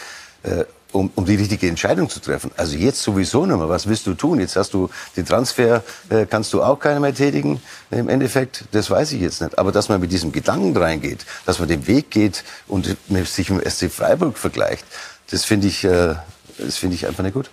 Äh, um, um die richtige Entscheidung zu treffen. Also jetzt sowieso nicht mehr. Was willst du tun? Jetzt hast du den Transfer, äh, kannst du auch keiner mehr tätigen. Im Endeffekt, das weiß ich jetzt nicht. Aber dass man mit diesem Gedanken reingeht, dass man den Weg geht und sich mit dem SC Freiburg vergleicht, das finde ich, äh, das finde ich einfach nicht gut.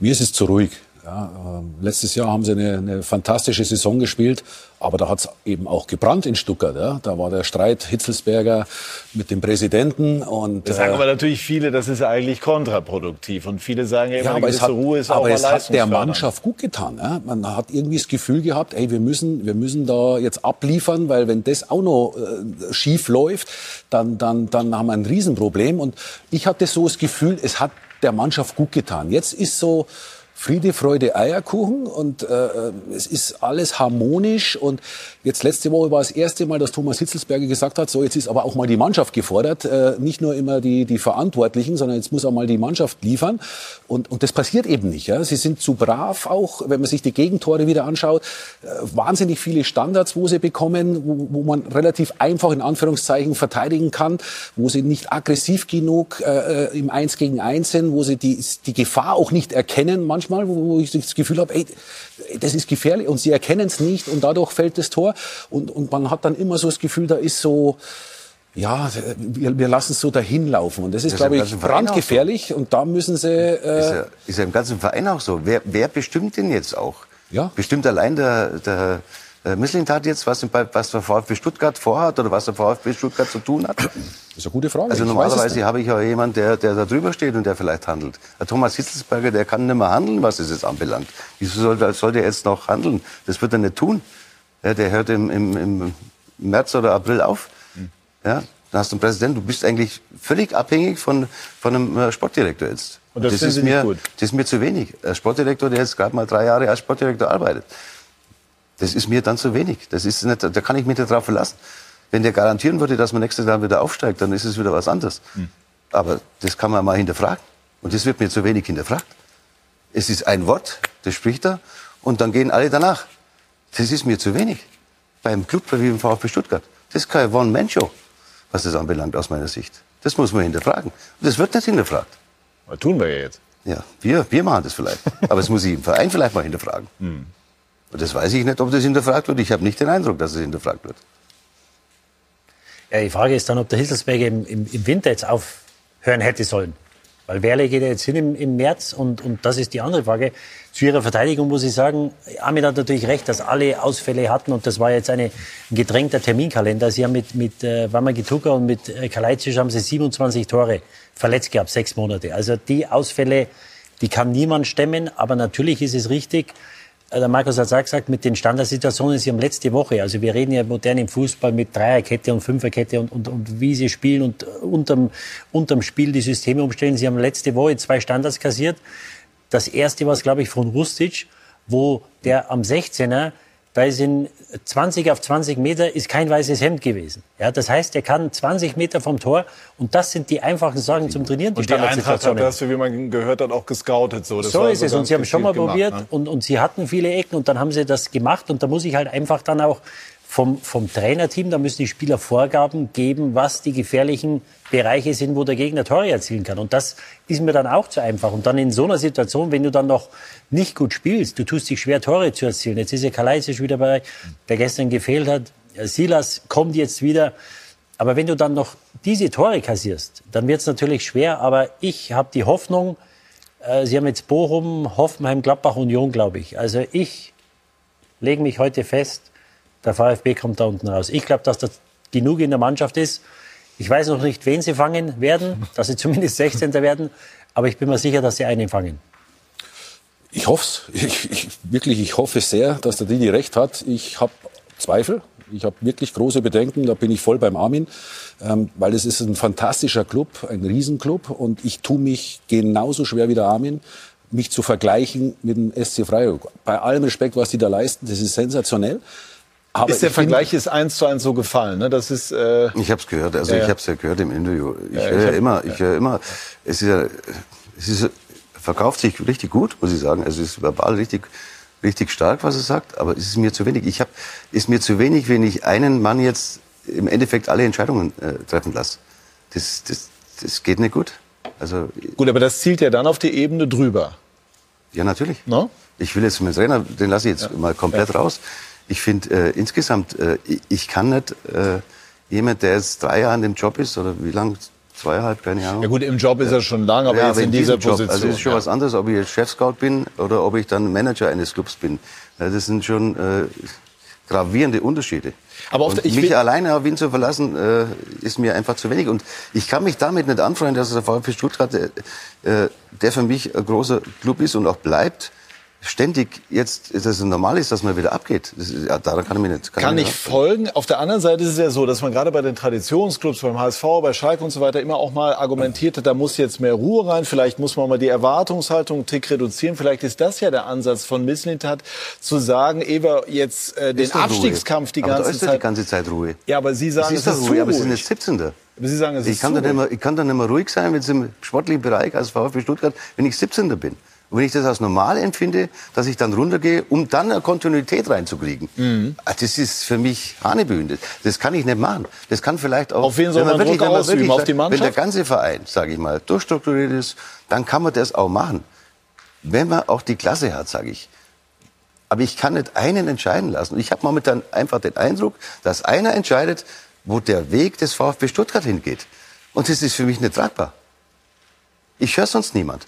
Mir ist es zu ruhig. Ja, ähm, letztes Jahr haben sie eine, eine fantastische Saison gespielt, aber da hat es eben auch gebrannt in Stuttgart. Ja. Da war der Streit Hitzelsberger mit dem Präsidenten und Das sagen äh, aber natürlich viele, das ist eigentlich kontraproduktiv. Und viele sagen ja immer, ja, aber es hat, Ruhe ist auch aber es hat der. Mannschaft gut getan. Ja? Man hat irgendwie das Gefühl gehabt, ey, wir müssen, wir müssen da jetzt abliefern, weil wenn das auch noch äh, schief läuft, dann, dann, dann haben wir ein Riesenproblem. Und ich hatte so das Gefühl, es hat der Mannschaft gut getan. Jetzt ist so Friede, Freude, Eierkuchen und äh, es ist alles harmonisch. Und jetzt letzte Woche war das erste Mal, dass Thomas Hitzelsberger gesagt hat, so jetzt ist aber auch mal die Mannschaft gefordert, äh, nicht nur immer die, die Verantwortlichen, sondern jetzt muss auch mal die Mannschaft liefern. Und, und das passiert eben nicht. Ja. Sie sind zu brav auch, wenn man sich die Gegentore wieder anschaut, äh, wahnsinnig viele Standards, wo sie bekommen, wo, wo man relativ einfach in Anführungszeichen verteidigen kann, wo sie nicht aggressiv genug äh, im Eins gegen Eins sind, wo sie die, die Gefahr auch nicht erkennen manchmal, wo, wo ich das Gefühl habe, ey, das ist gefährlich und sie erkennen es nicht und dadurch fällt das Tor und, und man hat dann immer so das Gefühl, da ist so, ja, wir, wir lassen es so dahin laufen und das ist, Das ist glaube ich, auch so. brandgefährlich und da müssen sie... Äh, Ist ja, ist ja im ganzen Verein auch so. Wer, wer bestimmt denn jetzt auch? Ja. Bestimmt allein der, der Misslintat jetzt, was, was der VfB Stuttgart vorhat oder was der VfB Stuttgart zu tun hat? Das ist eine gute Frage. Also Ich normalerweise habe ich auch jemanden, der, der da drüber steht und der vielleicht handelt. Der Thomas Hitzelsberger, der kann nicht mehr handeln, was es jetzt anbelangt. Wieso soll, soll der jetzt noch handeln? Das wird er nicht tun. Ja, der hört im, im, im März oder April auf. Ja, dann hast du einen Präsidenten. Du bist eigentlich völlig abhängig von, von einem äh, Sportdirektor jetzt. Und das finden ist mir, gut? Das ist mir zu wenig. Ein Sportdirektor, der jetzt gerade mal drei Jahre als Sportdirektor arbeitet. Das ist mir dann zu wenig. Das ist nicht, da kann ich mich nicht drauf verlassen. Wenn der garantieren würde, dass man nächstes Jahr wieder aufsteigt, dann ist es wieder was anderes. Aber das kann man mal hinterfragen. Und das wird mir zu wenig hinterfragt. Es ist ein Wort, das spricht er, und dann gehen alle danach. Das ist mir zu wenig. Beim Club wie im VfB Stuttgart. Das ist keine One-Man-Show, was das anbelangt, aus meiner Sicht. Das muss man hinterfragen. Und das wird nicht hinterfragt. Das tun wir ja jetzt. Ja, wir, wir machen das vielleicht. Aber es muss sich im Verein vielleicht mal hinterfragen. Hm. Das weiß ich nicht, ob das hinterfragt wird. Ich habe nicht den Eindruck, dass es hinterfragt wird. Ja, die Frage ist dann, ob der Hitzelsberger im, im, im Winter jetzt aufhören hätte sollen. Weil Werle geht ja jetzt hin im, im März und, und das ist die andere Frage. Zu ihrer Verteidigung muss ich sagen, Armin hat natürlich recht, dass alle Ausfälle hatten und das war jetzt eine, ein gedrängter Terminkalender. Sie haben mit, mit äh, Wamagituka und mit äh, Kalajdzic haben sie 27 Tore verletzt gehabt, sechs Monate. Also die Ausfälle, die kann niemand stemmen, aber natürlich ist es richtig, der Markus hat es auch gesagt, mit den Standardsituationen, Sie haben letzte Woche, also wir reden ja modern im Fußball mit Dreierkette und Fünferkette und, und, und wie Sie spielen und unterm, unterm Spiel die Systeme umstellen. Sie haben letzte Woche zwei Standards kassiert. Das erste war es, glaube ich, von Rustic, wo der am 16er, da ist in 20 auf 20 Meter, ist kein weißes Hemd gewesen. Ja, das heißt, er kann 20 Meter vom Tor und das sind die einfachen Sachen zum Trainieren, die Und die Eintracht hat das, wie man gehört hat, auch gescoutet. So, das So ist es. Und sie haben schon mal gezielt probiert gemacht, ne? und, und sie hatten viele Ecken und dann haben sie das gemacht. Und da muss ich halt einfach dann auch vom, vom Trainerteam, da müssen die Spieler Vorgaben geben, was die gefährlichen Bereiche sind, wo der Gegner Tore erzielen kann. Und das ist mir dann auch zu einfach. Und dann in so einer Situation, wenn du dann noch nicht gut spielst, du tust dich schwer, Tore zu erzielen. Jetzt ist ja Kalajdzic wieder bei, der gestern gefehlt hat. Silas kommt jetzt wieder. Aber wenn du dann noch diese Tore kassierst, dann wird es natürlich schwer. Aber ich habe die Hoffnung, äh, Sie haben jetzt Bochum, Hoffenheim, Gladbach, Union, glaube ich. Also ich lege mich heute fest, der VfB kommt da unten raus. Ich glaube, dass das genug in der Mannschaft ist. Ich weiß noch nicht, wen sie fangen werden, dass sie zumindest 16. werden, aber ich bin mir sicher, dass sie einen fangen. Ich hoffe es. Ich, ich, wirklich, ich hoffe sehr, dass der Didi recht hat. Ich habe Zweifel. Ich habe wirklich große Bedenken. Da bin ich voll beim Armin, ähm, weil es ist ein fantastischer Club, ein Riesenclub. Und ich tue mich genauso schwer wie der Armin, mich zu vergleichen mit dem SC Freiburg. Bei allem Respekt, was die da leisten, das ist sensationell. Aber ist der Vergleich ist eins zu eins so gefallen, ne? Das ist. Äh ich habe es gehört. Also ja. ich habe es ja gehört im Interview. Ich ja, höre ja immer, ich höre immer. Es ist ja, es ist verkauft sich richtig gut, muss ich sagen. Also es ist verbal richtig, richtig stark, was er sagt. Aber es ist mir zu wenig. Ich habe, ist mir zu wenig, wenn ich einen Mann jetzt im Endeffekt alle Entscheidungen äh, treffen lasse. Das, das, das geht nicht gut. Also gut, aber das zielt ja dann auf die Ebene drüber. Ja, natürlich. No? Ich will jetzt mit dem Trainer, den lasse ich jetzt ja. mal komplett ja. raus. Ich finde äh, insgesamt, äh, ich kann nicht äh, jemand, der jetzt drei Jahre in dem Job ist oder wie lange, zweieinhalb, keine Ahnung. Ja gut, im Job ist er schon lang, aber ja, jetzt in dieser Job, Position. Also ist schon ja. was anderes, ob ich jetzt Chefscout bin oder ob ich dann Manager eines Clubs bin. Das sind schon äh, gravierende Unterschiede. Aber oft, ich mich alleine auf ihn zu verlassen, äh, ist mir einfach zu wenig. Und ich kann mich damit nicht anfreunden, dass der VfB Stuttgart, äh, der für mich ein großer Club ist und auch bleibt, ständig jetzt, dass es normal ist, dass man wieder abgeht. Ist, ja, daran kann ich mir nicht. Kann, kann ich folgen. Auf der anderen Seite ist es ja so, dass man gerade bei den Traditionsclubs, beim HSV, bei Schalke und so weiter immer auch mal argumentiert hat, da muss jetzt mehr Ruhe rein. Vielleicht muss man mal die Erwartungshaltung einen Tick reduzieren. Vielleicht ist das ja der Ansatz von Misslintat, zu sagen, wir jetzt äh, den Abstiegskampf die ganze aber da ist Zeit. die ganze Zeit Ruhe. Ja, aber Sie sagen, es ist, es ist Ruhe, aber Sie sind jetzt 17. Aber Sie sagen, es ich ist kann, dann immer, ich kann dann nicht mehr ruhig sein, wenn es im sportlichen Bereich als VfB Stuttgart, wenn ich 17. bin. Und wenn ich das als normal empfinde, dass ich dann runtergehe, um dann eine Kontinuität reinzukriegen, mhm. Ah, das ist für mich Hanebühn. Das kann ich nicht machen. Das kann vielleicht auch... Auf wen soll man wirklich, Druck ausüben? Auf die Mannschaft? Wenn der ganze Verein, sage ich mal, durchstrukturiert ist, dann kann man das auch machen. Wenn man auch die Klasse hat, sage ich. Aber ich kann nicht einen entscheiden lassen. Und ich habe momentan einfach den Eindruck, dass einer entscheidet, wo der Weg des VfB Stuttgart hingeht. Und das ist für mich nicht tragbar. Ich höre sonst niemand.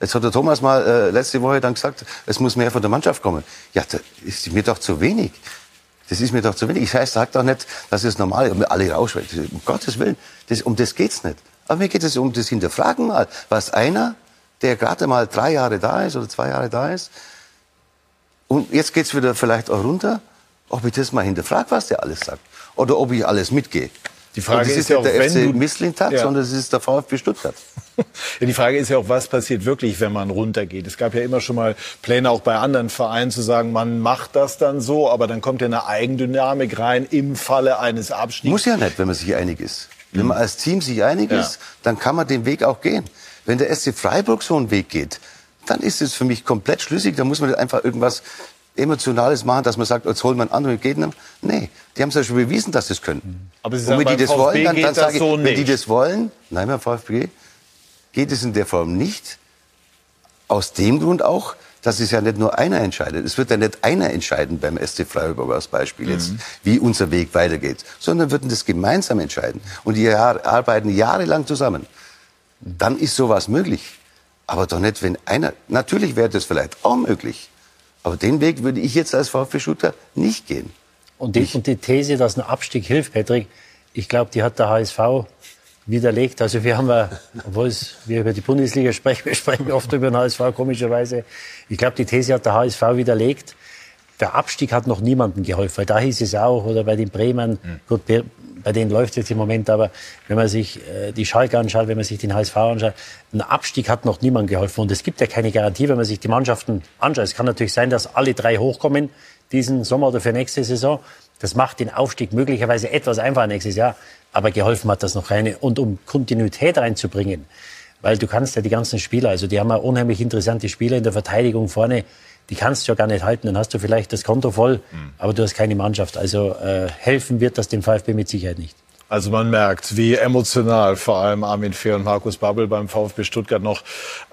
Jetzt hat der Thomas mal äh, letzte Woche dann gesagt, es muss mehr von der Mannschaft kommen. Ja, das ist mir doch zu wenig. Das ist mir doch zu wenig. Ich sage doch nicht, dass es normal ist, alle rausschwellen. Um Gottes Willen, das, um das geht's nicht. Aber mir geht es um das Hinterfragen mal. Was einer, der gerade mal drei Jahre da ist oder zwei Jahre da ist, und jetzt geht's wieder vielleicht auch runter, ob ich das mal hinterfrage, was der alles sagt. Oder ob ich alles mitgehe. Die Frage ist, ist ja auch, der wenn FC du Misslintat, ja. sondern es ist der VfB Stuttgart. Ja, die Frage ist ja auch, was passiert wirklich, wenn man runtergeht? Es gab ja immer schon mal Pläne auch bei anderen Vereinen zu sagen, man macht das dann so, aber dann kommt ja eine Eigendynamik rein im Falle eines Abstiegs. Muss ja nicht, wenn man sich einig ist. Wenn man als Team sich einig ja. ist, dann kann man den Weg auch gehen. Wenn der SC Freiburg so einen Weg geht, dann ist es für mich komplett schlüssig. Da muss man einfach irgendwas Emotionales machen, dass man sagt, jetzt holen wir einen anderen Gegner. Nee, die haben es ja schon bewiesen, dass sie es können. Aber Sie sagen, und wenn die das VfB wollen, dann, dann sage ich, so wenn die das wollen, nein, beim VfB geht es in der Form nicht. Aus dem Grund auch, dass es ja nicht nur einer entscheidet. Es wird ja nicht einer entscheiden beim SC Freiburg als Beispiel jetzt, mhm. wie unser Weg weitergeht, sondern würden das gemeinsam entscheiden. Und die arbeiten jahrelang zusammen. Dann ist sowas möglich. Aber doch nicht, wenn einer, natürlich wäre das vielleicht auch möglich. Aber den Weg würde ich jetzt als VfB-Shooter nicht gehen. Und die, und die These, dass ein Abstieg hilft, Patrick, ich glaube, die hat der HSV widerlegt. Also wir haben, obwohl wir über die Bundesliga sprechen, wir sprechen oft über den HSV, komischerweise. Ich glaube, die These hat der HSV widerlegt. Der Abstieg hat noch niemandem geholfen. Weil da hieß es auch, oder bei den Bremen, mhm. gut, bei denen läuft es jetzt im Moment, aber wenn man sich äh, die Schalke anschaut, wenn man sich den HSV anschaut, ein Abstieg hat noch niemand geholfen. Und es gibt ja keine Garantie, wenn man sich die Mannschaften anschaut. Es kann natürlich sein, dass alle drei hochkommen diesen Sommer oder für nächste Saison. Das macht den Aufstieg möglicherweise etwas einfacher nächstes Jahr. Aber geholfen hat das noch keine. Und um Kontinuität reinzubringen, weil du kannst ja die ganzen Spieler, also die haben ja unheimlich interessante Spieler in der Verteidigung vorne, die kannst du ja gar nicht halten. Dann hast du vielleicht das Konto voll, mhm. aber du hast keine Mannschaft. Also äh, helfen wird das dem VfB mit Sicherheit nicht. Also man merkt, wie emotional vor allem Armin Fehr und Markus Babbel beim VfB Stuttgart noch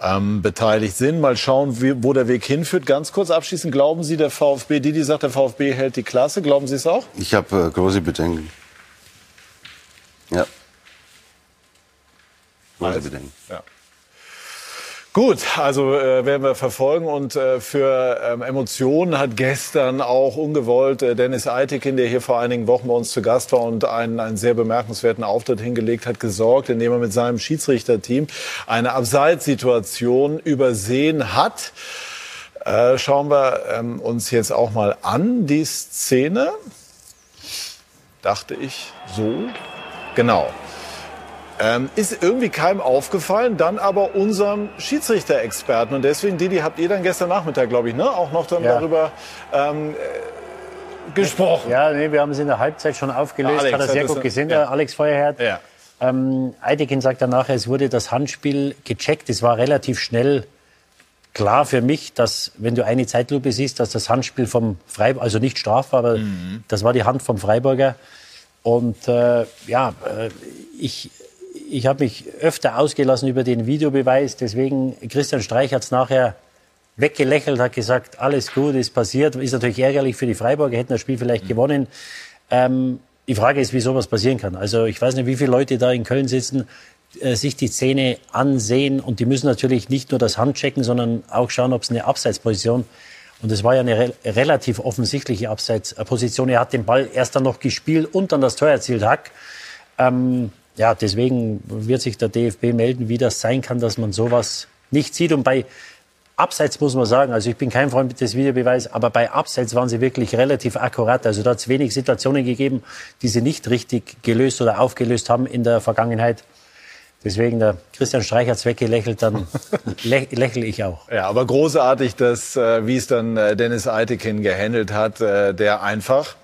ähm, beteiligt sind. Mal schauen, wie, wo der Weg hinführt. Ganz kurz abschließend, glauben Sie, der VfB, Didi sagt, der VfB hält die Klasse. Glauben Sie es auch? Ich habe äh, große Bedenken. Ja. Große also, Bedenken. Ja. Gut, also äh, werden wir verfolgen und äh, für ähm, Emotionen hat gestern auch ungewollt äh, Dennis Eitikin, der hier vor einigen Wochen bei uns zu Gast war und einen, einen sehr bemerkenswerten Auftritt hingelegt hat, gesorgt, indem er mit seinem Schiedsrichterteam eine Abseitssituation übersehen hat. Äh, schauen wir ähm, uns jetzt auch mal an, die Szene. Dachte ich so. Genau. Ähm, ist irgendwie keinem aufgefallen, dann aber unserem Schiedsrichter-Experten. Und deswegen, Didi, habt ihr dann gestern Nachmittag, glaube ich, ne, auch noch dann Ja. darüber ähm, äh, gesprochen. Ja, nee, wir haben es in der Halbzeit schon aufgelöst, Alex hat er sehr gut gesehen, ja. der Alex Feuerherd. Ja. Ähm, Eidekin sagt danach, es wurde das Handspiel gecheckt. Es war relativ schnell klar für mich, dass, wenn du eine Zeitlupe siehst, dass das Handspiel vom Freiburger, also nicht strafbar, aber Mhm. das war die Hand vom Freiburger. Und äh, ja, äh, ich, ich habe mich öfter ausgelassen über den Videobeweis. Deswegen, Christian Streich hat es nachher weggelächelt, hat gesagt, alles gut, ist passiert. Ist natürlich ärgerlich für die Freiburger, hätten das Spiel vielleicht gewonnen. Ähm, die Frage ist, wie sowas passieren kann. Also ich weiß nicht, wie viele Leute da in Köln sitzen, äh, sich die Szene ansehen und die müssen natürlich nicht nur das Hand checken, sondern auch schauen, ob es eine Abseitsposition und es war ja eine re relativ offensichtliche Abseitsposition. Er hat den Ball erst dann noch gespielt und dann das Tor erzielt, Hack. Ähm, ja, deswegen wird sich der DFB melden, wie das sein kann, dass man sowas nicht sieht. Und bei Abseits muss man sagen, also ich bin kein Freund des Videobeweises, aber bei Abseits waren sie wirklich relativ akkurat. Also da hat es wenig Situationen gegeben, die sie nicht richtig gelöst oder aufgelöst haben in der Vergangenheit. Deswegen, der Christian Streich hat es weggelächelt, dann lä lächle ich auch. Ja, aber großartig, dass, äh, wie es dann äh, Dennis Eitekin gehandelt hat, äh, der einfach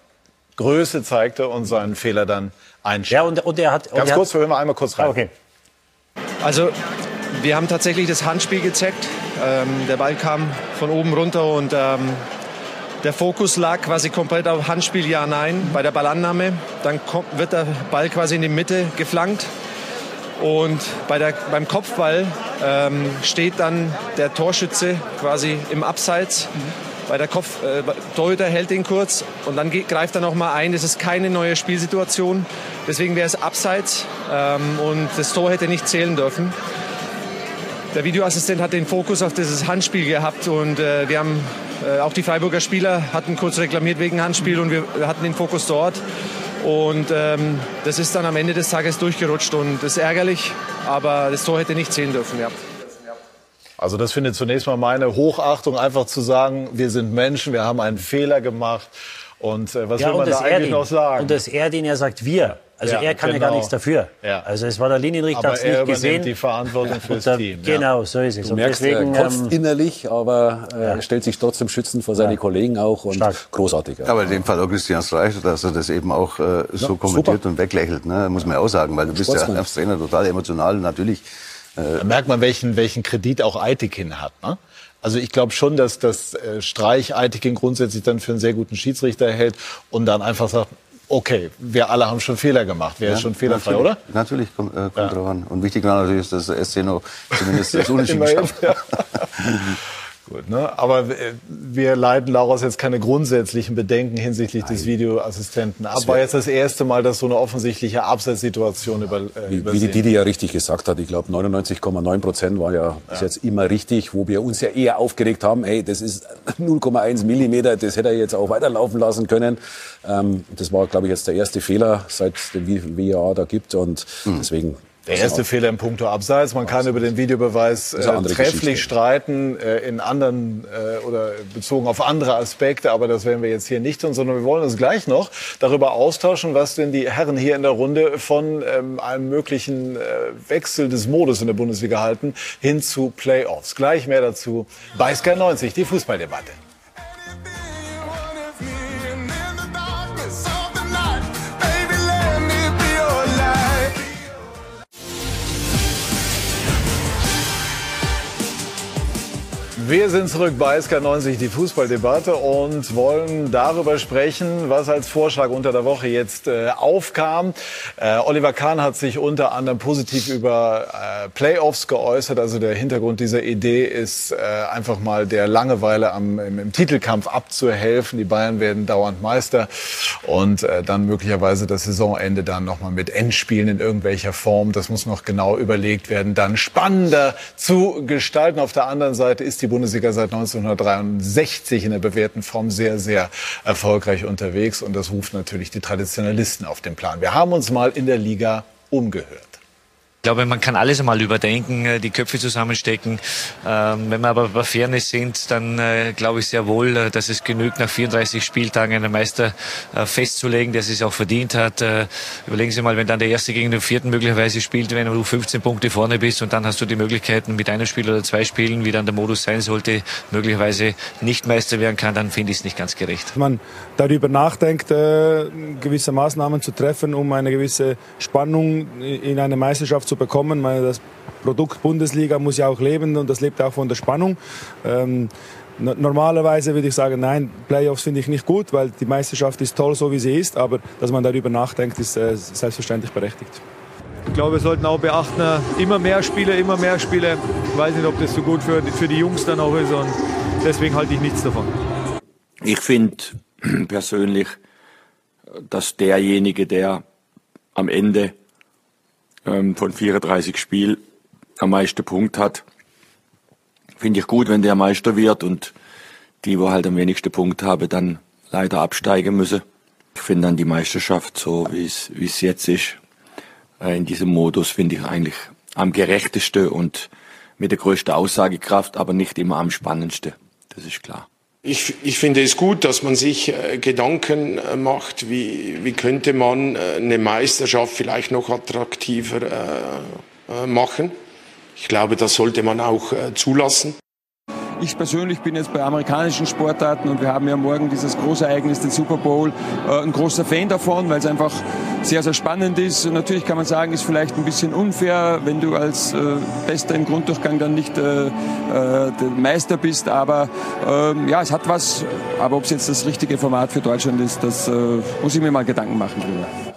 Größe zeigte und seinen Fehler dann einstellte. Ja, und, und er hat... Ganz er kurz, hat, wir hören mal einmal kurz rein. Ah, okay. Also wir haben tatsächlich das Handspiel gecheckt. Ähm, der Ball kam von oben runter und ähm, der Fokus lag quasi komplett auf Handspiel Ja, Nein bei der Ballannahme. Dann kommt, wird der Ball quasi in die Mitte geflankt. Und bei der, beim Kopfball ähm, steht dann der Torschütze quasi im Abseits. Bei der Kopf, äh, Torhüter hält ihn kurz und dann greift er noch mal ein. Das ist keine neue Spielsituation. Deswegen wäre es Abseits ähm, und das Tor hätte nicht zählen dürfen. Der Videoassistent hat den Fokus auf dieses Handspiel gehabt und äh, wir haben äh, auch die Freiburger Spieler hatten kurz reklamiert wegen Handspiel und wir hatten den Fokus dort. Und ähm, das ist dann am Ende des Tages durchgerutscht und das ist ärgerlich, aber das Tor hätte nicht zählen dürfen. Ja. Also das findet zunächst mal meine Hochachtung, einfach zu sagen, wir sind Menschen, wir haben einen Fehler gemacht. Und äh, was ja, will man da eigentlich Erdin. noch sagen? Und das Erdin, er sagt wir. Also Ja, er kann ja gar genau. nichts dafür. Ja. Also es war der Linienrichter, hat es er nicht übernimmt gesehen. die Verantwortung fürs da- Team, ja. Genau, so ist es. Du Und merkst, deswegen, er kotzt ähm, innerlich, aber äh, stellt sich trotzdem schützend vor seine Kollegen auch und großartig. Ja. Aber in dem Fall auch Christian Streich, dass er das eben auch äh, so kommentiert und weglächelt, ne? muss man ja auch sagen, weil du bist ja als Trainer total emotional natürlich. Da merkt man, welchen, welchen Kredit auch Eitekin hat. Ne? Also ich glaube schon, dass das äh, Streich Eitekin grundsätzlich dann für einen sehr guten Schiedsrichter hält und dann einfach sagt, okay, wir alle haben schon Fehler gemacht. Wer ist schon fehlerfrei, natürlich, oder? Natürlich, kommt, äh, kommt drauf an. Und wichtig war natürlich, dass der SC noch zumindest das Unentschieden ja. Gut, ne? Aber äh, wir leiten daraus jetzt keine grundsätzlichen Bedenken hinsichtlich des Videoassistenten ab. War jetzt das erste Mal, dass so eine offensichtliche Abseitssituation über, äh, Wie, wie die Didi ja richtig gesagt hat, ich glaube 99,9 Prozent war ja bis jetzt immer richtig, wo wir uns ja eher aufgeregt haben, hey, das ist 0,1 Millimeter, das hätte er jetzt auch weiterlaufen lassen können. Ähm, das war, glaube ich, jetzt der erste Fehler, seit dem VAR da gibt und deswegen... Der erste Fehler im Punkto Abseits. Man kann über den Videobeweis äh, trefflich streiten äh, in anderen äh, oder bezogen auf andere Aspekte, aber das werden wir jetzt hier nicht tun, sondern wir wollen uns gleich noch darüber austauschen, was denn die Herren hier in der Runde von ähm, einem möglichen äh, Wechsel des Modus in der Bundesliga halten hin zu Playoffs. Gleich mehr dazu bei Sky 90, die Fußballdebatte. Wir sind zurück bei SK90, die Fußballdebatte und wollen darüber sprechen, was als Vorschlag unter der Woche jetzt äh, aufkam. Äh, Oliver Kahn hat sich unter anderem positiv über äh, Playoffs geäußert. Also der Hintergrund dieser Idee ist äh, einfach mal der Langeweile am, im, im, Titelkampf abzuhelfen. Die Bayern werden dauernd Meister und äh, dann möglicherweise das Saisonende dann nochmal mit Endspielen in irgendwelcher Form. Das muss noch genau überlegt werden, dann spannender zu gestalten. Auf der anderen Seite ist die Bundesliga seit 1963 in der bewährten Form sehr, sehr erfolgreich unterwegs. Und das ruft natürlich die Traditionalisten auf den Plan. Wir haben uns mal in der Liga umgehört. Ich glaube, man kann alles einmal überdenken, äh, die Köpfe zusammenstecken. Ähm, wenn wir aber bei Fairness sind, dann äh, glaube ich sehr wohl, äh, dass es genügt, nach 34 Spieltagen einen Meister festzulegen, der es auch verdient hat. Überlegen Sie mal, wenn dann der Erste gegen den Vierten möglicherweise spielt, wenn du 15 Punkte vorne bist und dann hast du die Möglichkeiten, mit einem Spiel oder zwei Spielen, wie dann der Modus sein sollte, möglicherweise nicht Meister werden kann, dann finde ich es nicht ganz gerecht. Wenn man darüber nachdenkt, gewisse Maßnahmen zu treffen, um eine gewisse Spannung in eine Meisterschaft zu bekommen. Das Produkt Bundesliga muss ja auch leben und das lebt auch von der Spannung. Ähm, normalerweise würde ich sagen, nein, Playoffs finde ich nicht gut, weil die Meisterschaft ist toll, so wie sie ist. Aber dass man darüber nachdenkt, ist äh, selbstverständlich berechtigt. Ich glaube, wir sollten auch beachten, äh, immer mehr Spiele, immer mehr Spiele. Ich weiß nicht, ob das so gut für, für die Jungs dann auch ist und deswegen halte ich nichts davon. Ich finde persönlich, dass derjenige, der am Ende ähm, von 34 Spielen am meisten Punkt hat. Finde ich gut, wenn der Meister wird und die, wo halt am wenigsten Punkt haben, dann leider absteigen müssen. Ich finde dann die Meisterschaft so, wie es wie es jetzt ist, äh, in diesem Modus, finde ich eigentlich am gerechtesten und mit der größten Aussagekraft, aber nicht immer am spannendsten. Das ist klar. Ich, ich finde es gut, dass man sich äh, Gedanken äh, macht, wie, wie könnte man äh, eine Meisterschaft vielleicht noch attraktiver machen. Ich glaube, das sollte man auch zulassen. Ich persönlich bin jetzt bei amerikanischen Sportarten und wir haben ja morgen dieses große Ereignis, den Super Bowl, äh, ein großer Fan davon, weil es einfach sehr, sehr spannend ist. Und natürlich kann man sagen, ist vielleicht ein bisschen unfair, wenn du als äh, Bester im Grunddurchgang dann nicht äh, äh, Meister bist. Aber ähm, ja, es hat was. Aber ob es jetzt das richtige Format für Deutschland ist, das äh, muss ich mir mal Gedanken machen drüber.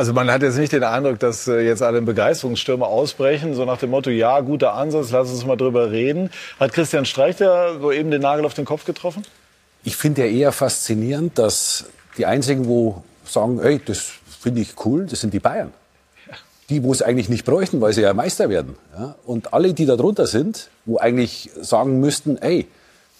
Also man hat jetzt nicht den Eindruck, dass äh, jetzt alle Begeisterungsstürme ausbrechen, so nach dem Motto, ja, guter Ansatz, lass uns mal drüber reden. Hat Christian Streich da so eben den Nagel auf den Kopf getroffen? Ich finde ja eher faszinierend, dass die einzigen, wo sagen, ey, das finde ich cool, das sind die Bayern. Die, wo es eigentlich nicht bräuchten, weil sie ja Meister werden. Ja? Und alle, die da drunter sind, wo eigentlich sagen müssten, ey,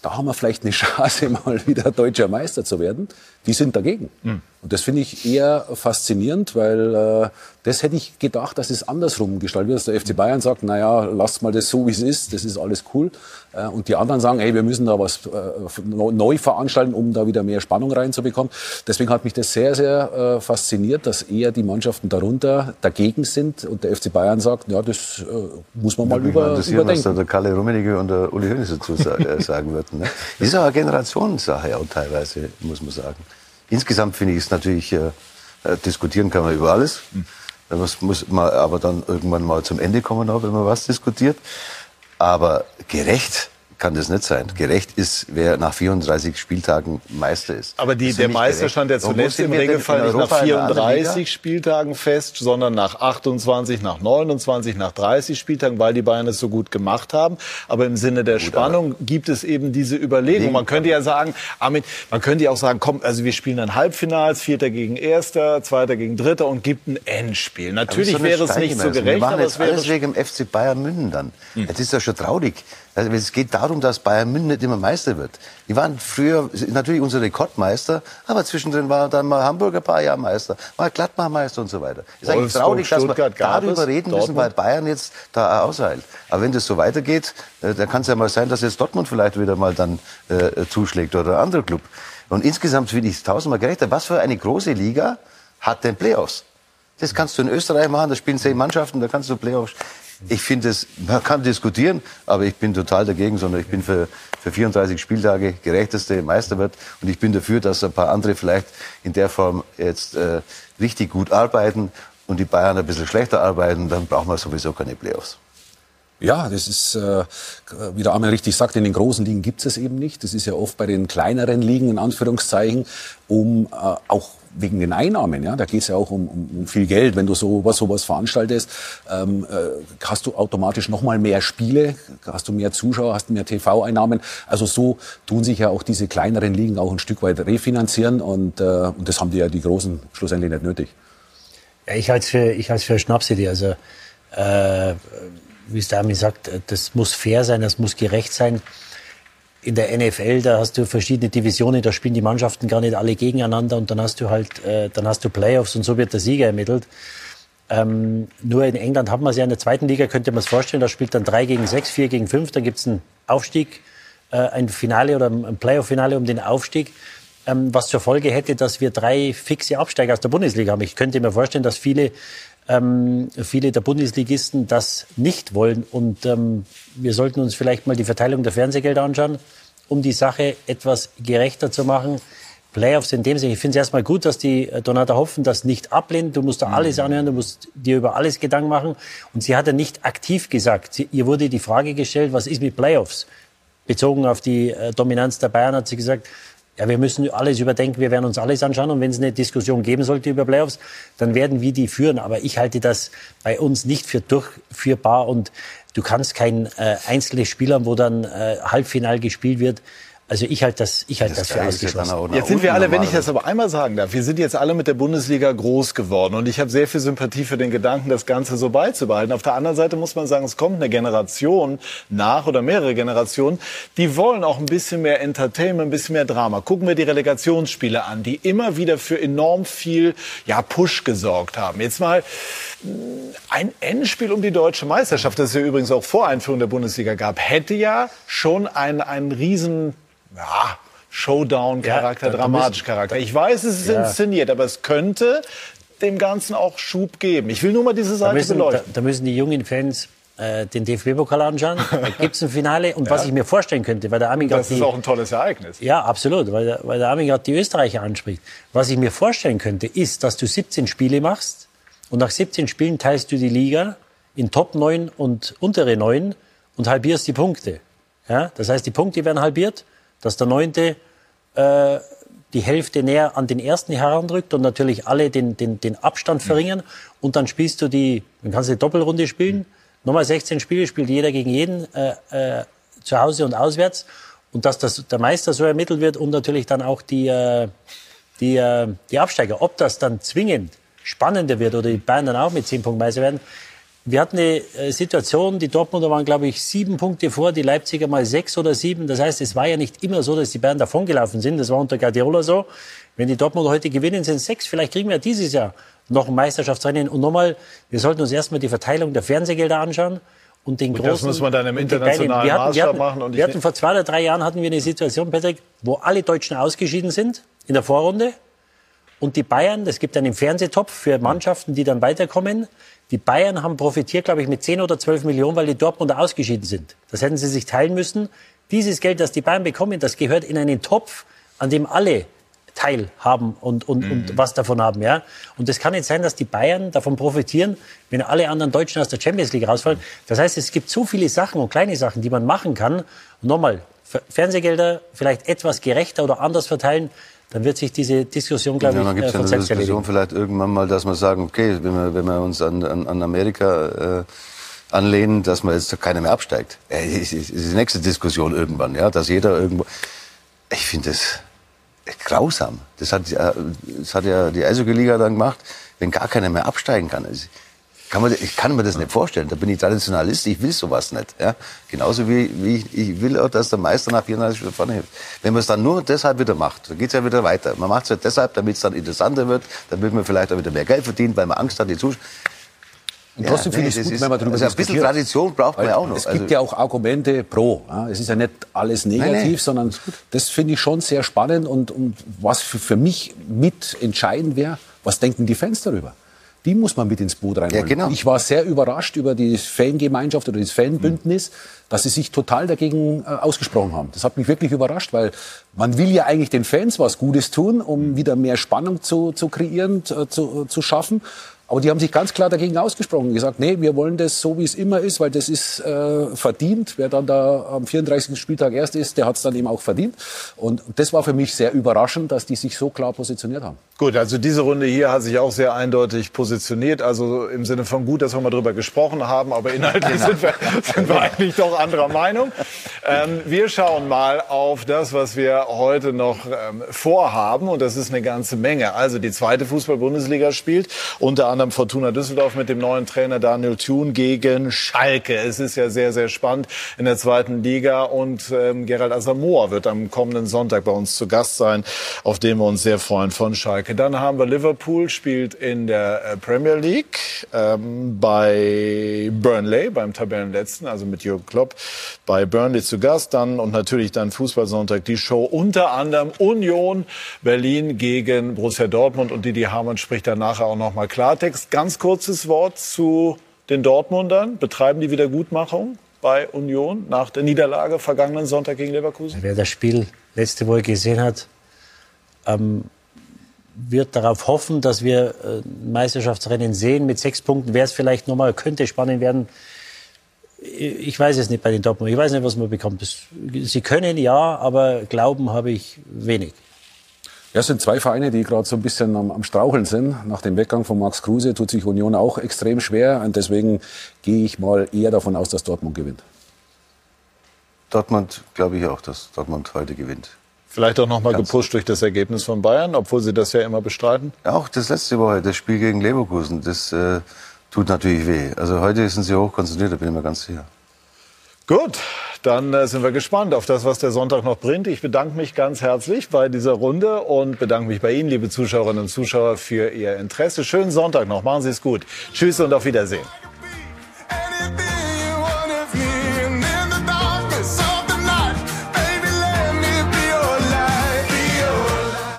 da haben wir vielleicht eine Chance, mal wieder deutscher Meister zu werden, die sind dagegen. Mhm. Und das finde ich eher faszinierend, weil äh, das hätte ich gedacht, dass es andersrum gestaltet wird, dass der FC Bayern sagt, naja, lasst mal das so, wie es ist, das ist alles cool. Äh, und die anderen sagen, hey, wir müssen da was äh, neu veranstalten, um da wieder mehr Spannung reinzubekommen. Deswegen hat mich das sehr, sehr äh, fasziniert, dass eher die Mannschaften darunter dagegen sind und der FC Bayern sagt, ja, das äh, muss man mal über, überdenken. was der Kalle Rummenigge und der Uli Hoeneß dazu äh, sagen würden. Ne? Das ist auch eine Generationssache auch teilweise, muss man sagen. Insgesamt finde ich es natürlich, äh, äh, diskutieren kann man über alles. Das muss man aber dann irgendwann mal zum Ende kommen, auch, wenn man was diskutiert. Aber gerecht kann das nicht sein. Gerecht ist, wer nach 34 Spieltagen Meister ist. Aber die, der Meister gerecht. stand ja zuletzt im Regelfall nicht nach 34 Spieltagen fest, sondern nach 28, nach 29, nach 30 Spieltagen, weil die Bayern es so gut gemacht haben. Aber im Sinne der gut, Spannung gibt es eben diese Überlegung. Man könnte ja sagen, Armin, man könnte ja auch sagen, komm, also wir spielen dann Halbfinals, Vierter gegen Erster, Zweiter gegen Dritter und gibt ein Endspiel. Natürlich wäre es nicht so gerecht, wir aber es wäre alles wegen dem FC Bayern München dann. Hm. Das ist ja schon traurig. Also es geht darum, dass Bayern München nicht immer Meister wird. Die waren früher natürlich unser Rekordmeister, aber zwischendrin war dann mal Hamburg ein paar Jahre Meister, mal Gladbach Meister und so weiter. Es ist eigentlich traurig, dass wir darüber reden müssen, weil Bayern jetzt da ausheilt. Aber wenn das so weitergeht, äh, dann kann es ja mal sein, dass jetzt Dortmund vielleicht wieder mal dann äh, zuschlägt oder ein anderer Club. Und insgesamt finde ich es tausendmal gerechter. Was für eine große Liga hat denn Playoffs? Das kannst du in Österreich machen, da spielen zehn Mannschaften, da kannst du Playoffs. Ich finde es, man kann diskutieren, aber ich bin total dagegen, sondern ich bin für, für 34 Spieltage gerechteste Meister wird. Und ich bin dafür, dass ein paar andere vielleicht in der Form jetzt äh, richtig gut arbeiten und die Bayern ein bisschen schlechter arbeiten, dann brauchen wir sowieso keine Playoffs. Ja, das ist, äh, wie der Armin richtig sagt, in den großen Ligen gibt es eben nicht. Das ist ja oft bei den kleineren Ligen, in Anführungszeichen, um äh, auch wegen den Einnahmen, ja, da geht es ja auch um, um, um viel Geld. Wenn du sowas, sowas veranstaltest, ähm, äh, hast du automatisch noch mal mehr Spiele, hast du mehr Zuschauer, hast mehr TV-Einnahmen. Also so tun sich ja auch diese kleineren Ligen auch ein Stück weit refinanzieren und, äh, und das haben die ja die Großen schlussendlich nicht nötig. Ja, ich halte es für, ich halte für eine Schnapsidee. Also, äh, wie es der Armin sagt, das muss fair sein, das muss gerecht sein in der NFL, da hast du verschiedene Divisionen, da spielen die Mannschaften gar nicht alle gegeneinander und dann hast du halt, äh, dann hast du Playoffs und so wird der Sieger ermittelt. Ähm, nur in England hat man es ja in der zweiten Liga, könnte man es vorstellen, da spielt dann drei gegen sechs, vier gegen fünf, dann gibt es einen Aufstieg, äh, ein Finale oder ein Playoff-Finale um den Aufstieg, ähm, was zur Folge hätte, dass wir drei fixe Absteiger aus der Bundesliga haben. Ich könnte mir vorstellen, dass viele ähm, viele der Bundesligisten das nicht wollen. Und ähm, wir sollten uns vielleicht mal die Verteilung der Fernsehgelder anschauen, um die Sache etwas gerechter zu machen. Playoffs in dem Sinne. Ich finde es erstmal gut, dass die äh, Donata Hopfen das nicht ablehnt. Du musst da alles mhm. anhören, du musst dir über alles Gedanken machen. Und sie hat ja nicht aktiv gesagt. Sie, ihr wurde die Frage gestellt, was ist mit Playoffs? Bezogen auf die äh, Dominanz der Bayern hat sie gesagt, ja, wir müssen alles überdenken, wir werden uns alles anschauen und wenn es eine Diskussion geben sollte über Playoffs, dann werden wir die führen. Aber ich halte das bei uns nicht für durchführbar und du kannst kein äh, einzelnes Spiel haben, wo dann äh, Halbfinal gespielt wird, also ich halte das, ich halte das, das für ausgeschlossen. Jetzt sind wir alle, wenn ich das aber einmal sagen darf, wir sind jetzt alle mit der Bundesliga groß geworden und ich habe sehr viel Sympathie für den Gedanken, das Ganze so beizubehalten. Auf der anderen Seite muss man sagen, es kommt eine Generation nach oder mehrere Generationen, die wollen auch ein bisschen mehr Entertainment, ein bisschen mehr Drama. Gucken wir die Relegationsspiele an, die immer wieder für enorm viel ja, Push gesorgt haben. Jetzt mal ein Endspiel um die deutsche Meisterschaft, das es ja übrigens auch vor Einführung der Bundesliga gab, hätte ja schon einen, einen riesen ja, Showdown-Charakter, ja, dramatisch-Charakter. Ich weiß, es ist ja. inszeniert, aber es könnte dem Ganzen auch Schub geben. Ich will nur mal diese Seite da müssen, beleuchten. Da, da, müssen die jungen Fans äh, den DFB-Pokal anschauen. Da gibt es ein Finale. Und ja. was ich mir vorstellen könnte, weil der Armin Das ist auch ein tolles Ereignis. Ja, absolut, weil, der, weil der Armin gerade die Österreicher anspricht. Was ich mir vorstellen könnte, ist, dass du 17 Spiele machst und nach 17 Spielen teilst du die Liga in Top 9 und untere 9 und halbierst die Punkte. Ja? Das heißt, die Punkte werden halbiert dass der Neunte äh, die Hälfte näher an den Ersten heranrückt und natürlich alle den, den, den Abstand verringern. Und dann spielst du die, dann kannst du die Doppelrunde spielen. Nochmal 16 Spiele spielt jeder gegen jeden äh, äh, zu Hause und auswärts. Und dass das, der Meister so ermittelt wird und natürlich dann auch die, äh, die, äh, die Absteiger. Ob das dann zwingend spannender wird oder die Bayern dann auch mit 10 Punkten Meister werden, wir hatten eine äh, Situation, die Dortmunder waren, glaube ich, sieben Punkte vor, die Leipziger mal sechs oder sieben. Das heißt, es war ja nicht immer so, dass die Bayern davongelaufen sind. Das war unter Guardiola so. Wenn die Dortmunder heute gewinnen, sind es sechs. Vielleicht kriegen wir dieses Jahr noch ein Meisterschaftsrennen. Und nochmal, wir sollten uns erstmal die Verteilung der Fernsehgelder anschauen. Und den und großen, das muss man dann im internationalen wir hatten, Maßstab wir hatten, machen. Und wir hatten vor zwei oder drei Jahren hatten wir eine Situation, Patrick, wo alle Deutschen ausgeschieden sind in der Vorrunde. Und die Bayern, es gibt einen Fernsehtopf für Mannschaften, die dann weiterkommen. Die Bayern haben profitiert, glaube ich, mit 10 oder 12 Millionen, weil die Dortmunder ausgeschieden sind. Das hätten sie sich teilen müssen. Dieses Geld, das die Bayern bekommen, das gehört in einen Topf, an dem alle teilhaben und, und, mhm. und was davon haben. Ja? Und es kann nicht sein, dass die Bayern davon profitieren, wenn alle anderen Deutschen aus der Champions League rausfallen. Das heißt, es gibt so viele Sachen und kleine Sachen, die man machen kann. Und nochmal, Fernsehgelder vielleicht etwas gerechter oder anders verteilen, dann wird sich diese Diskussion, glaube ja, ich, dann gibt's äh, von ja eine Diskussion erledigen. vielleicht irgendwann mal, dass wir sagen, okay, wenn wir, wenn wir uns an, an, an Amerika äh, anlehnen, dass man jetzt keiner mehr absteigt. Äh, ist, ist die nächste Diskussion irgendwann, ja, dass jeder irgendwo. Ich finde das grausam. Das hat, das hat ja die Eishockey-Liga dann gemacht, wenn gar keiner mehr absteigen kann. Also, kann man, ich kann mir das nicht vorstellen. Da bin ich Traditionalist, ich will sowas nicht. Ja? Genauso wie, wie ich, ich will auch, dass der Meister nach 34 Stunden vorne hilft. Wenn man es dann nur deshalb wieder macht, dann geht es ja wieder weiter. Man macht es ja deshalb, damit es dann interessanter wird, damit man vielleicht auch wieder mehr Geld verdient, weil man Angst hat, die Zuschauer. Und trotzdem ja, finde ich es gut, wenn man darüber also ein bisschen Tradition braucht man ja auch noch. Es gibt also, ja auch Argumente pro. Es ist ja nicht alles negativ, nein, nein. sondern das finde ich schon sehr spannend. Und, und was für, für mich mit entscheidend wäre, was denken die Fans darüber? Die muss man mit ins Boot reinholen. Ja, genau. Ich war sehr überrascht über die Fangemeinschaft oder das Fanbündnis, dass sie sich total dagegen äh, ausgesprochen haben. Das hat mich wirklich überrascht, weil man will ja eigentlich den Fans was Gutes tun, um mhm. wieder mehr Spannung zu, zu kreieren, zu, zu schaffen. Aber die haben sich ganz klar dagegen ausgesprochen und gesagt, nee, wir wollen das so, wie es immer ist, weil das ist äh, verdient. Wer dann da am 34. Spieltag erst ist, der hat es dann eben auch verdient. Und das war für mich sehr überraschend, dass die sich so klar positioniert haben. Gut, also diese Runde hier hat sich auch sehr eindeutig positioniert. Also im Sinne von gut, dass wir mal drüber gesprochen haben, aber inhaltlich genau. sind, wir, sind wir eigentlich doch anderer Meinung. Ähm, wir schauen mal auf das, was wir heute noch ähm, vorhaben. Und das ist eine ganze Menge. Also die zweite Fußball-Bundesliga spielt unter anderem Fortuna Düsseldorf mit dem neuen Trainer Daniel Thun gegen Schalke. Es ist ja sehr, sehr spannend in der zweiten Liga und ähm, Gerald Asamoah wird am kommenden Sonntag bei uns zu Gast sein, auf den wir uns sehr freuen von Schalke. Dann haben wir Liverpool, spielt in der äh, Premier League ähm, bei Burnley, beim Tabellenletzten, also mit Jürgen Klopp, bei Burnley zu Gast. Dann und natürlich dann Fußballsonntag die Show, unter anderem Union Berlin gegen Borussia Dortmund und Didi Hamann spricht dann nachher auch noch mal Klartext. Ganz kurzes Wort zu den Dortmundern. Betreiben die Wiedergutmachung bei Union nach der Niederlage vergangenen Sonntag gegen Leverkusen? Wer das Spiel letzte Woche gesehen hat, ähm, wird darauf hoffen, dass wir äh, Meisterschaftsrennen sehen. Mit sechs Punkten wäre es vielleicht nochmal, könnte spannend werden. Ich weiß es nicht bei den Dortmund. Ich weiß nicht, was man bekommt. sie können ja, aber Glauben habe ich wenig. Ja, es sind zwei Vereine, die gerade so ein bisschen am, am, Straucheln sind. Nach dem Weggang von Max Kruse tut sich Union auch extrem schwer. Und deswegen gehe ich mal eher davon aus, dass Dortmund gewinnt. Dortmund glaube ich auch, dass Dortmund heute gewinnt. Vielleicht auch noch mal gepusht durch das Ergebnis von Bayern, obwohl sie das ja immer bestreiten. Ja, auch das letzte Woche, das Spiel gegen Leverkusen, das äh, tut natürlich weh. Also heute sind sie hoch konzentriert, da bin ich mir ganz sicher. Gut, dann äh, sind wir gespannt auf das, was der Sonntag noch bringt. Ich bedanke mich ganz herzlich bei dieser Runde und bedanke mich bei Ihnen, liebe Zuschauerinnen und Zuschauer, für Ihr Interesse. Schönen Sonntag noch. Machen Sie es gut. Tschüss und auf Wiedersehen.